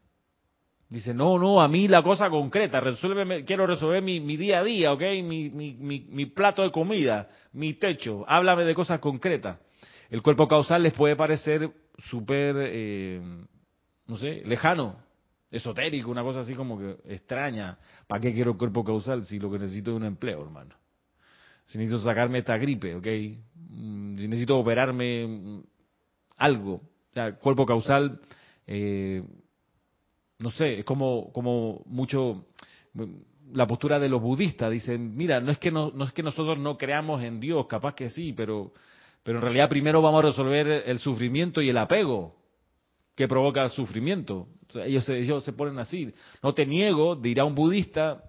Dice, no, no, a mí la cosa concreta, resuélveme, quiero resolver mi, día a día, ¿ok? Mi, mi, mi, plato de comida, mi techo, háblame de cosas concretas. El cuerpo causal les puede parecer súper, eh, no sé, lejano, esotérico, una cosa así como que extraña. ¿Para qué quiero el cuerpo causal si lo que necesito es un empleo, hermano? Si necesito sacarme esta gripe, ¿ok? Mm, si necesito operarme mm, algo. O sea, cuerpo causal... Eh, no sé, es como, como mucho la postura de los budistas, dicen, mira, no es que no, no es que nosotros no creamos en Dios, capaz que sí, pero, pero en realidad primero vamos a resolver el sufrimiento y el apego que provoca el sufrimiento. ellos, ellos se ponen así. No te niego, dirá un budista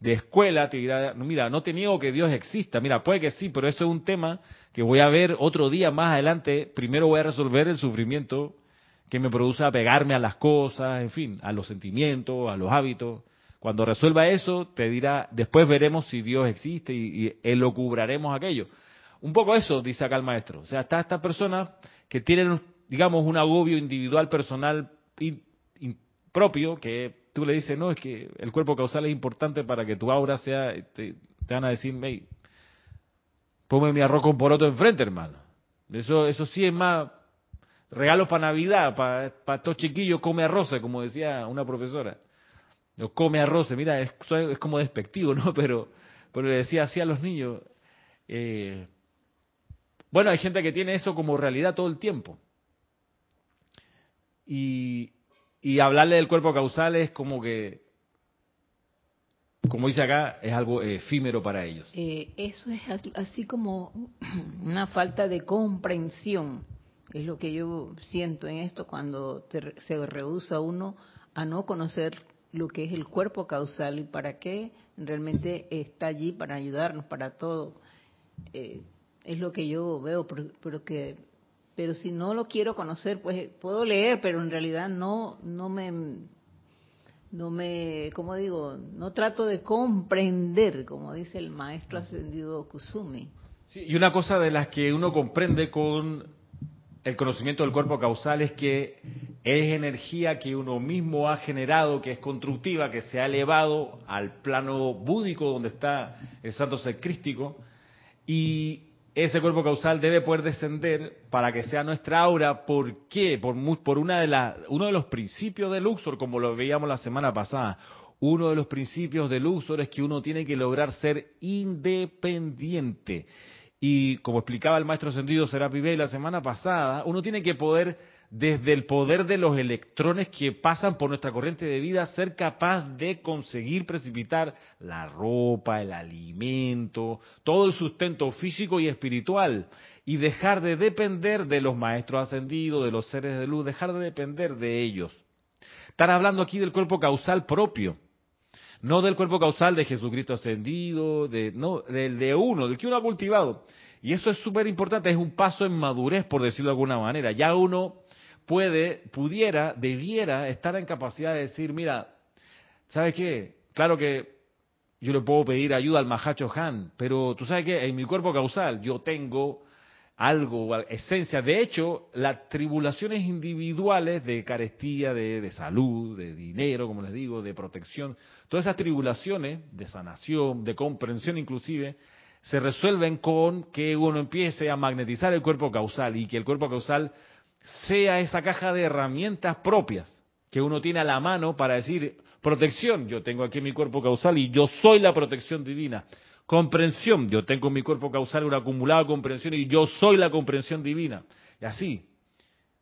de escuela, te dirá, mira, no te niego que Dios exista. Mira, puede que sí, pero eso es un tema que voy a ver otro día más adelante. Primero voy a resolver el sufrimiento que me produce apegarme a las cosas, en fin, a los sentimientos, a los hábitos. Cuando resuelva eso, te dirá, después veremos si Dios existe y, y elocubraremos aquello. Un poco eso, dice acá el maestro. O sea, está esta persona que tienen, digamos, un agobio individual, personal, propio, que tú le dices, no, es que el cuerpo causal es importante para que tu aura sea, te, van a decir, hey, ponme mi arroz con poroto enfrente, hermano. Eso, eso sí es más regalo para Navidad, para, para estos chiquillos, come arroz, como decía una profesora. No come arroz, mira, es, es como despectivo, ¿no? (laughs) Pero, pero le decía así a los niños. Eh, bueno, hay gente que tiene eso como realidad todo el tiempo. Y, y hablarle del cuerpo causal es como que, como dice acá, es algo efímero para ellos. Eh, eso es así como (clears throat) una falta de comprensión. Es lo que yo siento en esto cuando se rehúsa uno a no conocer lo que es el cuerpo causal y para qué realmente está allí para ayudarnos, para todo. Eh, es lo que yo veo, pero, que pero si no lo quiero conocer, pues puedo leer, pero en realidad no no me no me, como digo, no trato de comprender, como dice el maestro ascendido Kusumi. Sí, y una cosa de las que uno comprende con el conocimiento del cuerpo causal es que es energía que uno mismo ha generado, que es constructiva, que se ha elevado al plano búdico donde está el santo ser crístico, y ese cuerpo causal debe poder descender para que sea nuestra aura. ¿Por qué? Por, por una de uno de los principios de Luxor, como lo veíamos la semana pasada. Uno de los principios de Luxor es que uno tiene que lograr ser independiente. Y como explicaba el maestro sentido Serapi Bey la semana pasada, uno tiene que poder desde el poder de los electrones que pasan por nuestra corriente de vida, ser capaz de conseguir precipitar la ropa, el alimento, todo el sustento físico y espiritual, y dejar de depender de los maestros ascendidos, de los seres de luz, dejar de depender de ellos. Están hablando aquí del cuerpo causal propio, no del cuerpo causal de Jesucristo ascendido, de, no, del de uno, del que uno ha cultivado. Y eso es súper importante, es un paso en madurez, por decirlo de alguna manera. Ya uno puede, pudiera, debiera estar en capacidad de decir, mira, ¿sabes qué? Claro que yo le puedo pedir ayuda al Mahacho Han, pero tú sabes que en mi cuerpo causal yo tengo algo, esencia. De hecho, las tribulaciones individuales de carestía, de, de, salud, de dinero, como les digo, de protección, todas esas tribulaciones de sanación, de comprensión inclusive, se resuelven con que uno empiece a magnetizar el cuerpo causal y que el cuerpo causal sea esa caja de herramientas propias que uno tiene a la mano para decir, protección, yo tengo aquí mi cuerpo causal y yo soy la protección divina. Comprensión, yo tengo en mi cuerpo causal una acumulada comprensión y yo soy la comprensión divina. Y así.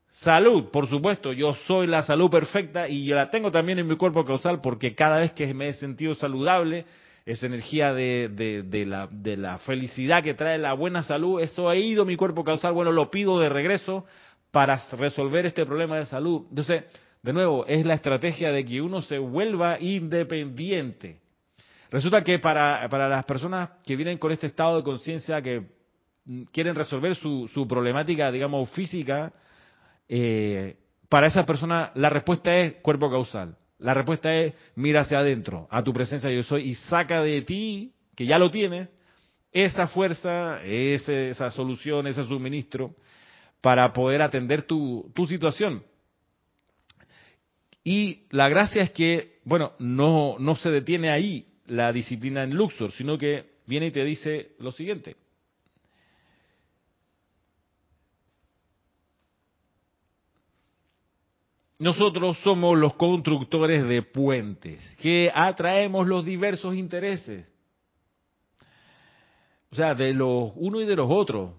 Salud, por supuesto, yo soy la salud perfecta y yo la tengo también en mi cuerpo causal porque cada vez que me he sentido saludable, esa energía de, la, felicidad que trae la buena salud, eso ha ido mi cuerpo causal, bueno, lo pido de regreso para resolver este problema de salud. Entonces, de nuevo, es la estrategia de que uno se vuelva independiente. Resulta que para, para las personas que vienen con este estado de conciencia, que quieren resolver su, su problemática, digamos, física, eh, para esa persona la respuesta es cuerpo causal. La respuesta es mira hacia adentro, a tu presencia yo soy, y saca de ti, que ya lo tienes, esa fuerza, esa solución, ese suministro, para poder atender tu, tu situación. Y la gracia es que, bueno, no, no se detiene ahí la disciplina en Luxor, sino que viene y te dice lo siguiente. Nosotros somos los constructores de puentes que atraemos los diversos intereses. O sea, de los uno y de los otros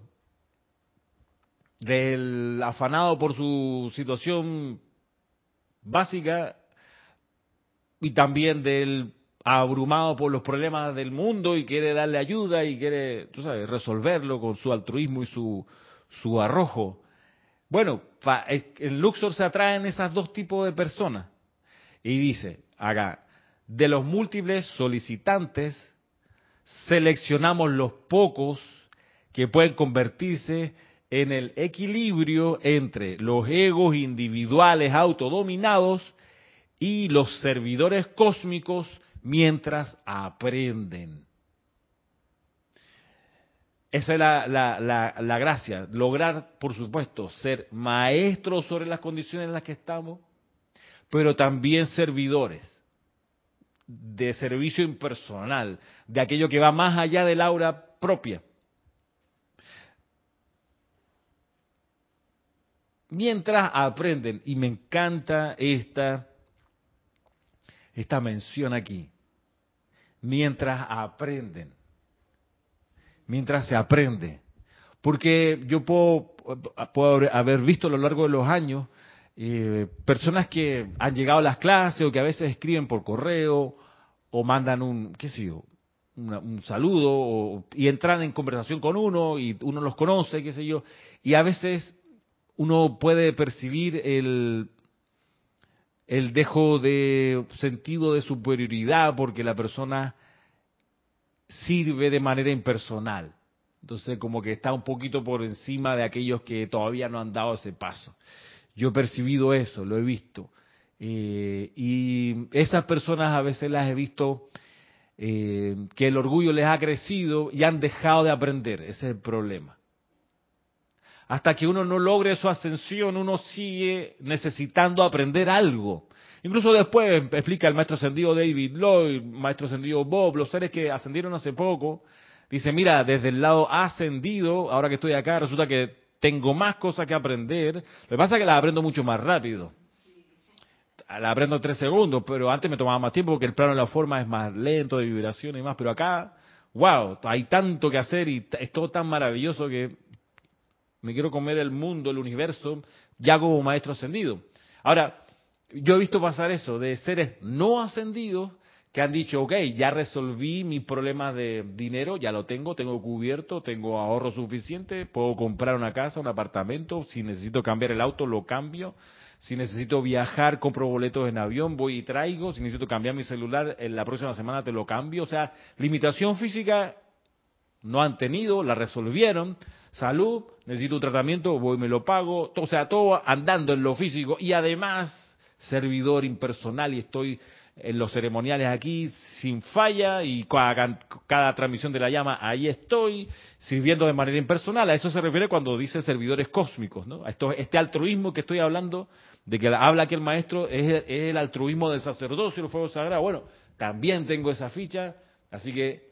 del afanado por su situación básica y también del abrumado por los problemas del mundo y quiere darle ayuda y quiere, tú sabes, resolverlo con su altruismo y su, su arrojo. Bueno, en Luxor se atraen esas dos tipos de personas. Y dice, acá, de los múltiples solicitantes, seleccionamos los pocos que pueden convertirse en el equilibrio entre los egos individuales autodominados y los servidores cósmicos mientras aprenden. Esa es la, la, gracia, lograr, por supuesto, ser maestros sobre las condiciones en las que estamos, pero también servidores de servicio impersonal, de aquello que va más allá del aura propia. Mientras aprenden, y me encanta esta, esta mención aquí, mientras aprenden, mientras se aprende. Porque yo puedo, haber visto a lo largo de los años eh, personas que han llegado a las clases o que a veces escriben por correo o mandan un, qué sé yo, un saludo y entran en conversación con uno y uno los conoce, qué sé yo, y a veces uno puede percibir el, el dejo de sentido de superioridad porque la persona sirve de manera impersonal. Entonces como que está un poquito por encima de aquellos que todavía no han dado ese paso. Yo he percibido eso, lo he visto. Eh, y esas personas a veces las he visto eh, que el orgullo les ha crecido y han dejado de aprender. Ese es el problema. Hasta que uno no logre su ascensión, uno sigue necesitando aprender algo. Incluso después explica el maestro ascendido David Lloyd, maestro ascendido Bob, los seres que ascendieron hace poco. Dice, mira, desde el lado ascendido, ahora que estoy acá, resulta que tengo más cosas que aprender. Lo que pasa es que las aprendo mucho más rápido. Las aprendo en tres segundos, pero antes me tomaba más tiempo porque el plano de la forma es más lento, de vibración y más. Pero acá, wow, hay tanto que hacer y es todo tan maravilloso que me quiero comer el mundo, el universo, ya como maestro ascendido. Ahora, yo he visto pasar eso de seres no ascendidos que han dicho, ok, ya resolví mis problemas de dinero, ya lo tengo, tengo cubierto, tengo ahorro suficiente, puedo comprar una casa, un apartamento, si necesito cambiar el auto, lo cambio, si necesito viajar, compro boletos en avión, voy y traigo, si necesito cambiar mi celular, en la próxima semana te lo cambio, o sea, limitación física no han tenido, la resolvieron, salud, necesito un tratamiento, voy y me lo pago, o sea, todo andando en lo físico y además servidor impersonal y estoy en los ceremoniales aquí sin falla y cada, transmisión de la llama ahí estoy sirviendo de manera impersonal. A eso se refiere cuando dice servidores cósmicos, ¿no? Esto, este altruismo que estoy hablando, de que habla aquí el maestro, es, el altruismo del sacerdocio, el fuego sagrado. Bueno, también tengo esa ficha, así que,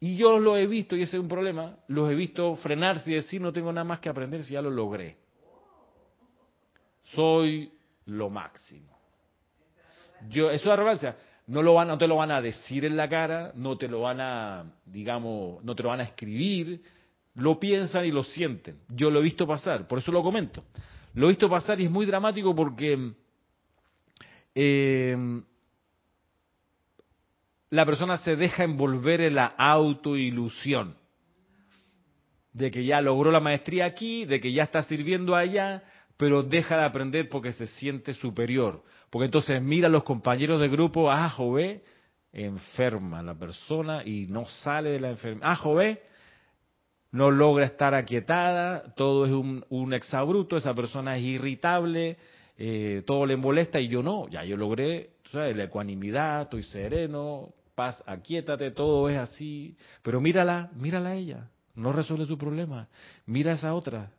y yo lo he visto, y ese es un problema, los he visto frenarse y decir no tengo nada más que aprender si ya lo logré. Soy lo máximo. Yo, eso es arrogancia. No, te lo van a decir en la cara, no te lo van a, digamos, no te lo van a escribir, lo piensan y lo sienten. Yo lo he visto pasar, por eso lo comento. Lo he visto pasar y es muy dramático porque eh, la persona se deja envolver en la autoilusión de que ya logró la maestría aquí, de que ya está sirviendo allá, pero deja de aprender porque se siente superior. Porque entonces mira a los compañeros de grupo, A, Jové, enferma la persona y no sale de la enfermedad. A, Jové, no logra estar aquietada, todo es un, un exabruto, esa persona es irritable, eh, todo le molesta y yo no, ya yo logré la ecuanimidad, estoy sereno, paz, aquietate, todo es así. Pero mírala, mírala a ella, no resuelve su problema. Mira a esa otra,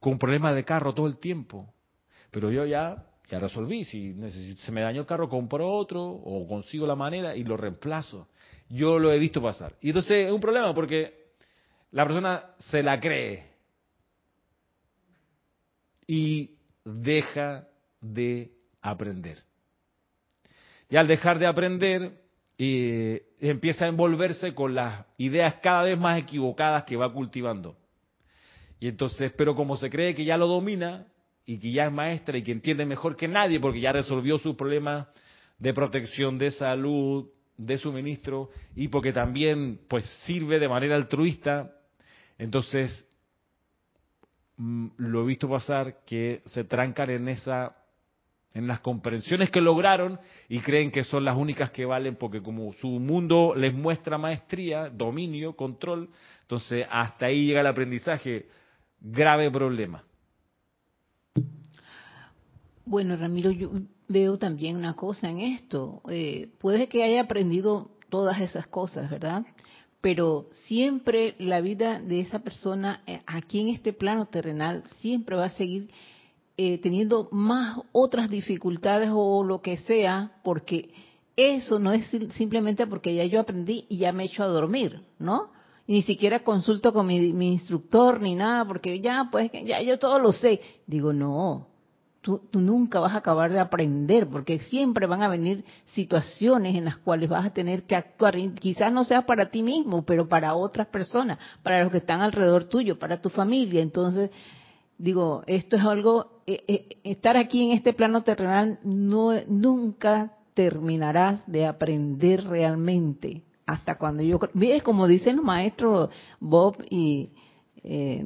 con problemas de carro todo el tiempo. Pero yo ya, ya resolví, si se me dañó el carro, compro otro o consigo la manera y lo reemplazo. Yo lo he visto pasar. Y entonces es un problema porque la persona se la cree y deja de aprender. Y al dejar de aprender, eh, empieza a envolverse con las ideas cada vez más equivocadas que va cultivando. Y entonces, pero como se cree que ya lo domina y que ya es maestra y que entiende mejor que nadie porque ya resolvió sus problemas de protección, de salud, de suministro y porque también pues sirve de manera altruista, entonces mm, lo he visto pasar que se trancan en esa en las comprensiones que lograron y creen que son las únicas que valen porque como su mundo les muestra maestría, dominio, control, entonces hasta ahí llega el aprendizaje grave problema. Bueno, Ramiro, yo veo también una cosa en esto. Eh, puede que haya aprendido todas esas cosas, ¿verdad? Pero siempre la vida de esa persona eh, aquí en este plano terrenal siempre va a seguir eh, teniendo más otras dificultades o lo que sea, porque eso no es simplemente porque ya yo aprendí y ya me echo a dormir, ¿no? ni siquiera consulto con mi, instructor ni nada, porque ya, pues, ya yo todo lo sé. Digo, no, tú, nunca vas a acabar de aprender, porque siempre van a venir situaciones en las cuales vas a tener que actuar, quizás no sea para ti mismo, pero para otras personas, para los que están alrededor tuyo, para tu familia. Entonces, digo, esto es algo, eh, eh, estar aquí en este plano terrenal no, nunca terminarás de aprender realmente hasta cuando yo ve como dicen los maestros Bob y eh,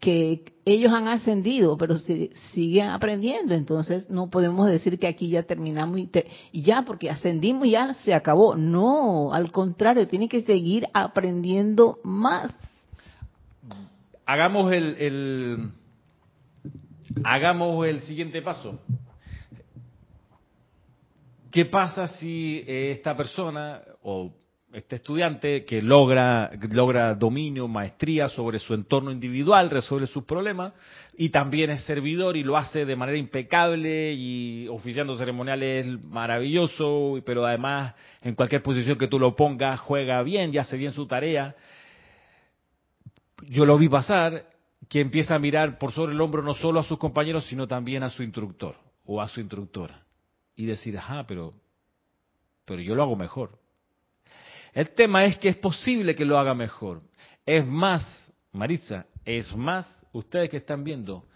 que ellos han ascendido pero se, siguen aprendiendo entonces no podemos decir que aquí ya terminamos y, ya porque ascendimos ya se acabó. No al contrario tiene que seguir aprendiendo más. Hagamos el, el hagamos el siguiente paso ¿Qué pasa si esta persona o este estudiante que logra, logra dominio, maestría sobre su entorno individual, resuelve sus problemas y también es servidor y lo hace de manera impecable y oficiando ceremoniales maravilloso, pero además en cualquier posición que tú lo pongas juega bien y hace bien su tarea. Yo lo vi pasar que empieza a mirar por sobre el hombro no solo a sus compañeros, sino también a su instructor o a su instructora y decir, ajá, pero, pero yo lo hago mejor el tema es que es posible que lo haga mejor. Es más, Maritza, es más, ustedes que están viendo,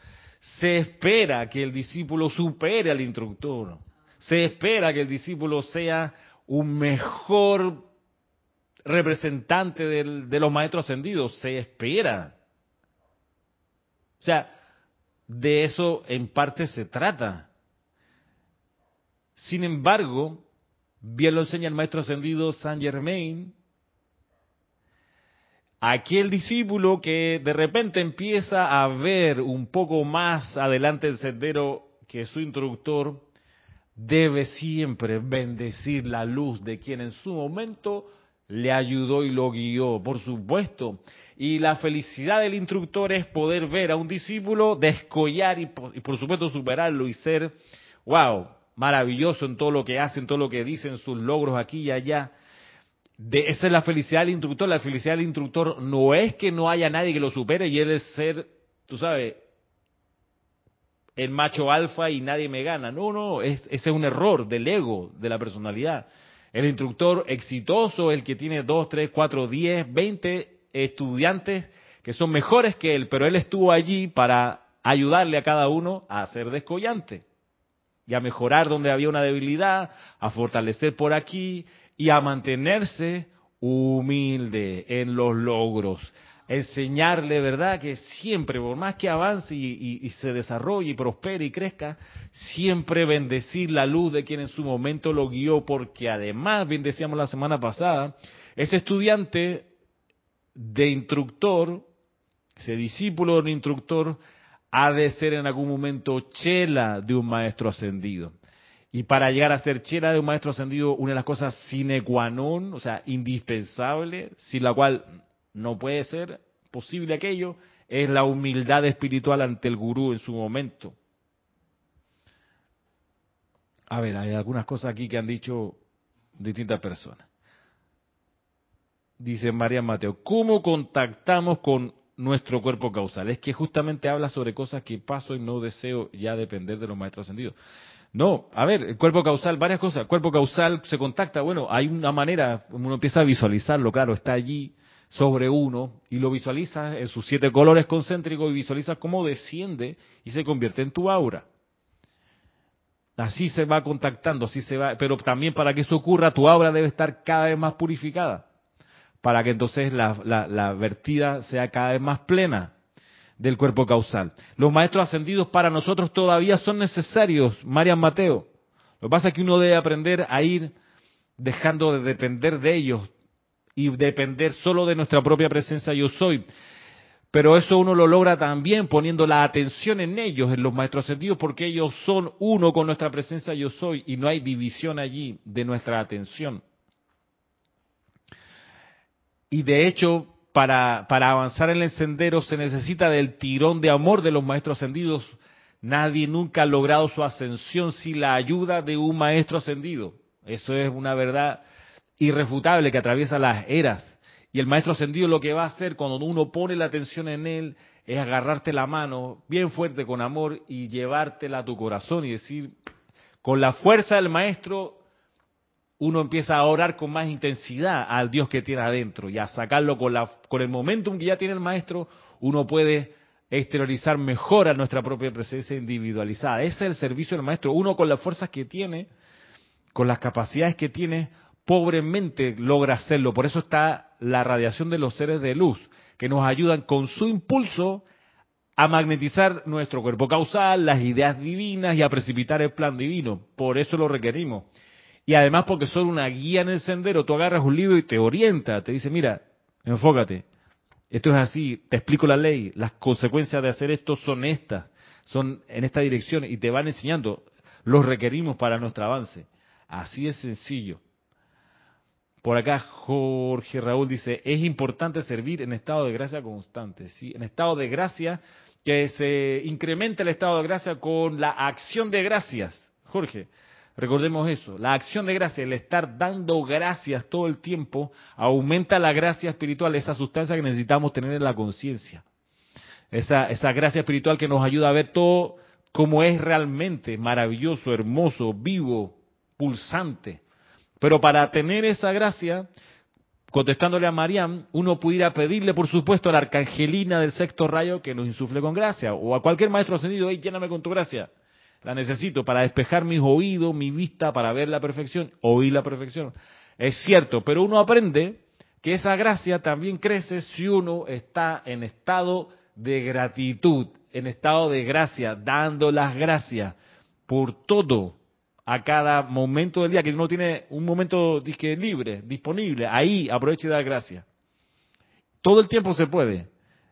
se espera que el discípulo supere al instructor. Se espera que el discípulo sea un mejor representante de los maestros ascendidos. Se espera. O sea, de eso en parte se trata. Sin embargo, Bien lo enseña el maestro ascendido Saint Germain. Aquel discípulo que de repente empieza a ver un poco más adelante el sendero que su instructor, debe siempre bendecir la luz de quien en su momento le ayudó y lo guió, por supuesto. Y la felicidad del instructor es poder ver a un discípulo descollar y por, supuesto superarlo y ser, wow, maravilloso en todo lo que hace, en todo lo que dice, en sus logros aquí y allá. De, esa es la felicidad del instructor. La felicidad del instructor no es que no haya nadie que lo supere y él es ser, tú sabes, el macho alfa y nadie me gana. No, no, es, ese es un error del ego, de la personalidad. El instructor exitoso, el que tiene dos, tres, cuatro, diez, veinte estudiantes que son mejores que él, pero él estuvo allí para ayudarle a cada uno a ser descollante y a mejorar donde había una debilidad, a fortalecer por aquí y a mantenerse humilde en los logros. Enseñarle, ¿verdad? Que siempre, por más que avance y, se desarrolle y prospere y crezca, siempre bendecir la luz de quien en su momento lo guió, porque además, bien decíamos la semana pasada, ese estudiante de instructor, ese discípulo de instructor, ha de ser en algún momento chela de un maestro ascendido. Y para llegar a ser chela de un maestro ascendido, una de las cosas sine qua non, o sea, indispensable, sin la cual no puede ser posible aquello, es la humildad espiritual ante el gurú en su momento. A ver, hay algunas cosas aquí que han dicho distintas personas. Dice María Mateo, ¿cómo contactamos con nuestro cuerpo causal. Es que justamente habla sobre cosas que paso y no deseo ya depender de los maestros ascendidos. No, a ver, el cuerpo causal, varias cosas. El cuerpo causal se contacta, bueno, hay una manera, uno empieza a visualizarlo, claro, está allí sobre uno y lo visualiza en sus siete colores concéntricos y visualiza cómo desciende y se convierte en tu aura. Así se va contactando, así se va, pero también para que eso ocurra, tu aura debe estar cada vez más purificada para que entonces la, vertida sea cada vez más plena del cuerpo causal. Los maestros ascendidos para nosotros todavía son necesarios, Marian Mateo. Lo que pasa es que uno debe aprender a ir dejando de depender de ellos y depender solo de nuestra propia presencia yo soy. Pero eso uno lo logra también poniendo la atención en ellos, en los maestros ascendidos, porque ellos son uno con nuestra presencia yo soy y no hay división allí de nuestra atención. Y de hecho, para, para avanzar en el sendero se necesita del tirón de amor de los maestros ascendidos. Nadie nunca ha logrado su ascensión sin la ayuda de un maestro ascendido. Eso es una verdad irrefutable que atraviesa las eras. Y el maestro ascendido lo que va a hacer cuando uno pone la atención en él es agarrarte la mano bien fuerte con amor y llevártela a tu corazón y decir, con la fuerza del maestro, uno empieza a orar con más intensidad al Dios que tiene adentro y a sacarlo con, la, con el momentum que ya tiene el maestro, uno puede exteriorizar mejor a nuestra propia presencia individualizada. Ese es el servicio del maestro. Uno con las fuerzas que tiene, con las capacidades que tiene, pobremente logra hacerlo. Por eso está la radiación de los seres de luz, que nos ayudan con su impulso a magnetizar nuestro cuerpo causal, las ideas divinas y a precipitar el plan divino. Por eso lo requerimos. Y además porque son una guía en el sendero, tú agarras un libro y te orienta, te dice, mira, enfócate, esto es así, te explico la ley, las consecuencias de hacer esto son estas, son en esta dirección y te van enseñando, los requerimos para nuestro avance. Así es sencillo. Por acá Jorge Raúl dice, es importante servir en estado de gracia constante, ¿sí? En estado de gracia, que se incremente el estado de gracia con la acción de gracias. Jorge, recordemos eso, la acción de gracia, el estar dando gracias todo el tiempo, aumenta la gracia espiritual, esa sustancia que necesitamos tener en la conciencia. Esa, esa gracia espiritual que nos ayuda a ver todo como es realmente maravilloso, hermoso, vivo, pulsante. Pero para tener esa gracia, contestándole a Mariam, uno pudiera pedirle, por supuesto, a la arcangelina del sexto rayo que nos insufle con gracia, o a cualquier maestro ascendido, hey, lléname con tu gracia. La necesito para despejar mis oídos, mi vista, para ver la perfección, oír la perfección. Es cierto, pero uno aprende que esa gracia también crece si uno está en estado de gratitud, en estado de gracia, dando las gracias por todo a cada momento del día, que uno tiene un momento disque libre, disponible, ahí aproveche y da gracias. Todo el tiempo se puede.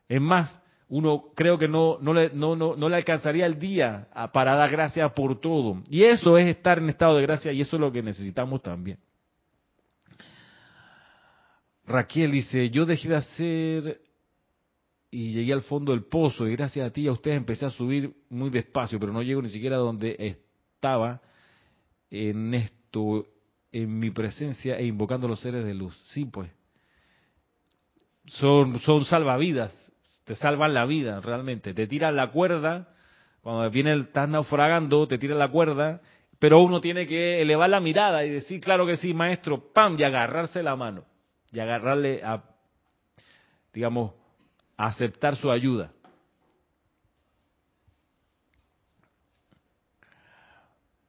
Es más, uno creo que no, no, le, no, no, no le alcanzaría el día para dar gracias por todo. Y eso es estar en estado de gracia y eso es lo que necesitamos también. Raquel dice, yo dejé de hacer y llegué al fondo del pozo y gracias a ti y a ustedes empecé a subir muy despacio, pero no llego ni siquiera a donde estaba en esto, en mi presencia e invocando los seres de luz. Sí, pues. Son, son salvavidas, te salvan la vida realmente. Te tiran la cuerda, cuando viene el, estás naufragando, te tiran la cuerda, pero uno tiene que elevar la mirada y decir, claro que sí, maestro, pam, y agarrarse la mano, y agarrarle a, digamos, aceptar su ayuda.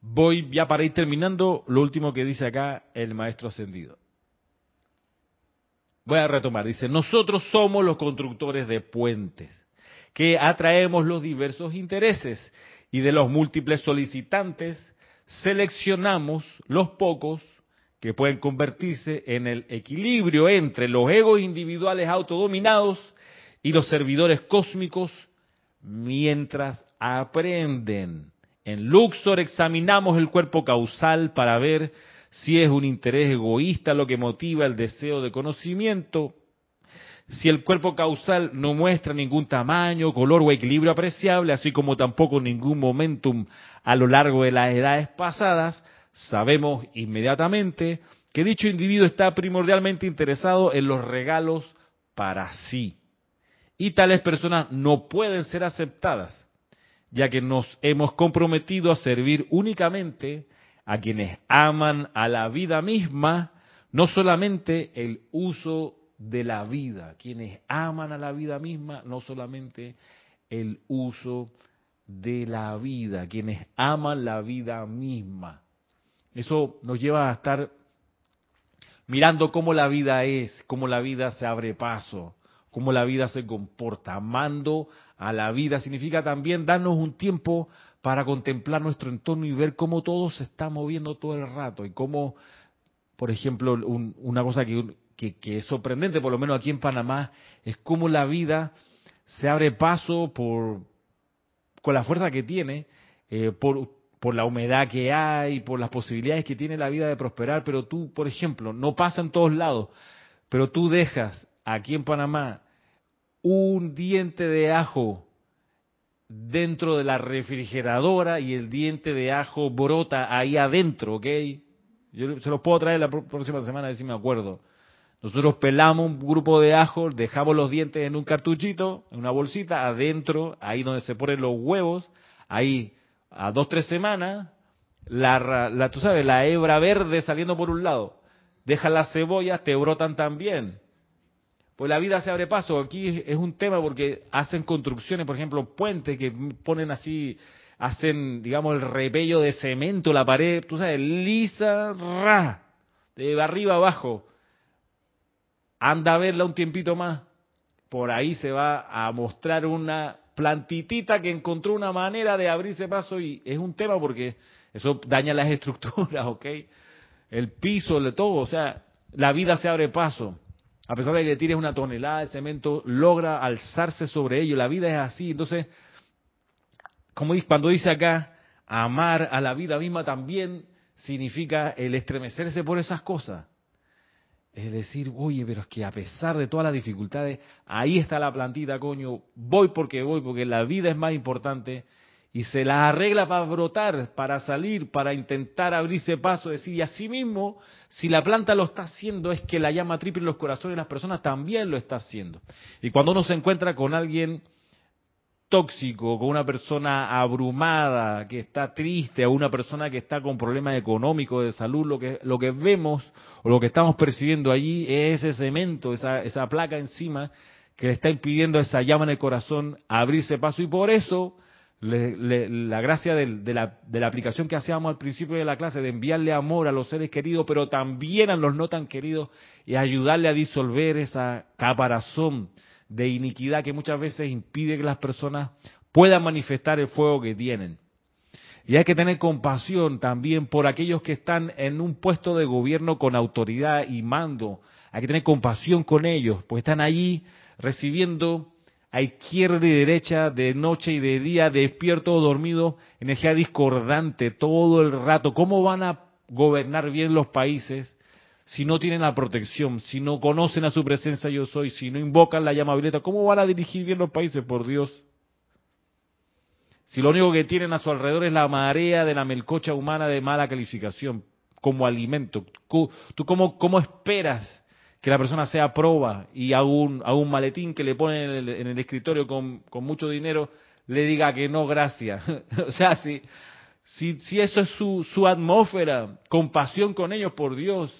Voy ya para ir terminando lo último que dice acá el maestro ascendido. Voy a retomar. Dice, nosotros somos los constructores de puentes que atraemos los diversos intereses y de los múltiples solicitantes seleccionamos los pocos que pueden convertirse en el equilibrio entre los egos individuales autodominados y los servidores cósmicos mientras aprenden en Luxor examinamos el cuerpo causal para ver si es un interés egoísta lo que motiva el deseo de conocimiento. Si el cuerpo causal no muestra ningún tamaño, color o equilibrio apreciable, así como tampoco ningún momentum a lo largo de las edades pasadas, sabemos inmediatamente que dicho individuo está primordialmente interesado en los regalos para sí. Y tales personas no pueden ser aceptadas ya que nos hemos comprometido a servir únicamente a quienes aman a la vida misma, no solamente el uso de la vida, quienes aman a la vida misma, no solamente el uso de la vida, quienes aman la vida misma. Eso nos lleva a estar mirando cómo la vida es, cómo la vida se abre paso, cómo la vida se comporta, amando a la vida. Significa también darnos un tiempo para contemplar nuestro entorno y ver cómo todo se está moviendo todo el rato y cómo, por ejemplo, una cosa que, que, es sorprendente, por lo menos aquí en Panamá, es cómo la vida se abre paso por con la fuerza que tiene, eh, por, por la humedad que hay, por las posibilidades que tiene la vida de prosperar, pero tú, por ejemplo, no pasa en todos lados, pero tú dejas aquí en Panamá un diente de ajo dentro de la refrigeradora y el diente de ajo brota ahí adentro, ¿ok? Yo se los puedo traer la próxima semana a ver si me acuerdo. Nosotros pelamos un grupo de ajo, dejamos los dientes en un cartuchito, en una bolsita, adentro, ahí donde se ponen los huevos, ahí a dos, tres semanas, la, la, tú sabes, la hebra verde saliendo por un lado, deja las cebollas, te brotan también. Pues la vida se abre paso. Aquí es un tema porque hacen construcciones, por ejemplo, puentes que ponen así, hacen, digamos, el repello de cemento, la pared, tú sabes, lisa, ra, de arriba abajo anda a verla un tiempito más, por ahí se va a mostrar una plantitita que encontró una manera de abrirse paso y es un tema porque eso daña las (laughs) estructuras, ¿ok? El piso, todo, o sea, la vida se abre paso. A pesar de que le tires una tonelada de cemento, logra alzarse sobre ello. La vida es así. Entonces, como cuando dice acá, amar a la vida misma también significa el estremecerse por esas cosas. Es decir, oye, pero es que a pesar de todas las dificultades, ahí está la plantita, coño, voy porque voy, porque la vida es más importante, y se la arregla para brotar, para salir, para intentar abrirse paso, decir, y así mismo, si la planta lo está haciendo, es que la llama triple en los corazones de las personas también lo está haciendo. Y cuando uno se encuentra con alguien tóxico, con una persona abrumada, que está triste, o una persona que está con problemas económicos, de salud, lo que, lo que vemos o lo que estamos percibiendo allí es ese cemento, esa, esa placa encima que le está impidiendo esa llama en el corazón abrirse paso y por eso la gracia de, la, de la aplicación que hacíamos al principio de la clase, de enviarle amor a los seres queridos, pero también a los no tan queridos, y ayudarle a disolver esa caparazón de iniquidad que muchas veces impide que las personas puedan manifestar el fuego que tienen. Y hay que tener compasión también por aquellos que están en un puesto de gobierno con autoridad y mando. Hay que tener compasión con ellos, pues están allí recibiendo a izquierda y derecha, de noche y de día, despierto o dormido, energía discordante todo el rato. ¿Cómo van a gobernar bien los países si no tienen la protección, si no conocen a su presencia yo soy, si no invocan la llama violeta? ¿Cómo van a dirigir bien los países, por Dios? Si lo único que tienen a su alrededor es la marea de la melcocha humana de mala calificación como alimento, ¿tú cómo, cómo esperas que la persona sea proba y a un, a un maletín que le ponen en el, escritorio con, con, mucho dinero le diga que no, gracias? (laughs) o sea, si, si, si eso es su, su atmósfera, compasión con ellos, por Dios,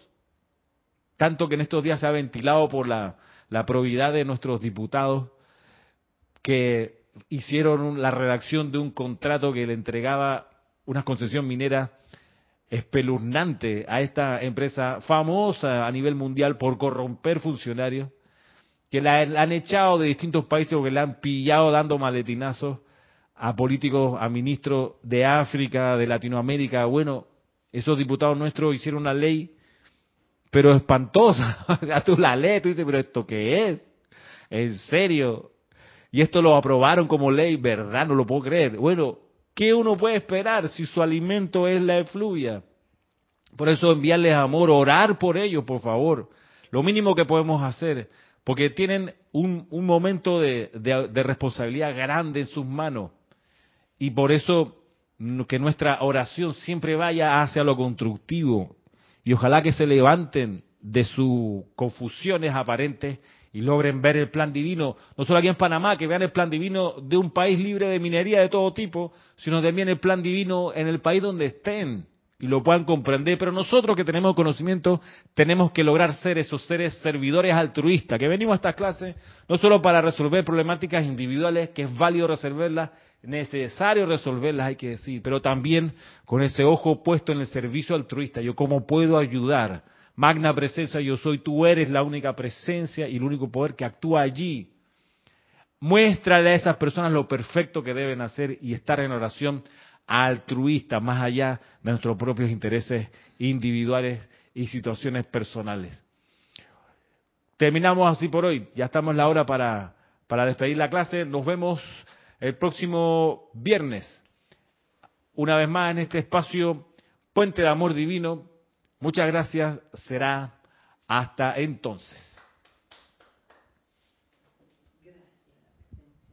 tanto que en estos días se ha ventilado por la, la probidad de nuestros diputados que hicieron la redacción de un contrato que le entregaba una concesión minera espeluznante a esta empresa famosa a nivel mundial por corromper funcionarios, que la, han echado de distintos países o que la han pillado dando maletinazos a políticos, a ministros de África, de Latinoamérica. Bueno, esos diputados nuestros hicieron una ley, pero espantosa. (laughs) o sea, tú la lees, tú dices, pero ¿esto qué es? ¿En serio? Y esto lo aprobaron como ley, ¿verdad? No lo puedo creer. Bueno, ¿qué uno puede esperar si su alimento es la efluvia? Por eso enviarles amor, orar por ellos, por favor. Lo mínimo que podemos hacer, porque tienen un, momento de, de responsabilidad grande en sus manos. Y por eso que nuestra oración siempre vaya hacia lo constructivo. Y ojalá que se levanten de sus confusiones aparentes y logren ver el plan divino, no solo aquí en Panamá, que vean el plan divino de un país libre de minería de todo tipo, sino también el plan divino en el país donde estén y lo puedan comprender. Pero nosotros que tenemos conocimiento tenemos que lograr ser esos seres servidores altruistas, que venimos a esta clase no solo para resolver problemáticas individuales, que es válido resolverlas, necesario resolverlas, hay que decir, pero también con ese ojo puesto en el servicio altruista. Yo cómo puedo ayudar Magna presencia yo soy, tú eres la única presencia y el único poder que actúa allí. Muéstrale a esas personas lo perfecto que deben hacer y estar en oración altruista, más allá de nuestros propios intereses individuales y situaciones personales. Terminamos así por hoy. Ya estamos en la hora para, para despedir la clase. Nos vemos el próximo viernes. Una vez más en este espacio Puente de Amor Divino. Muchas gracias. Será hasta entonces.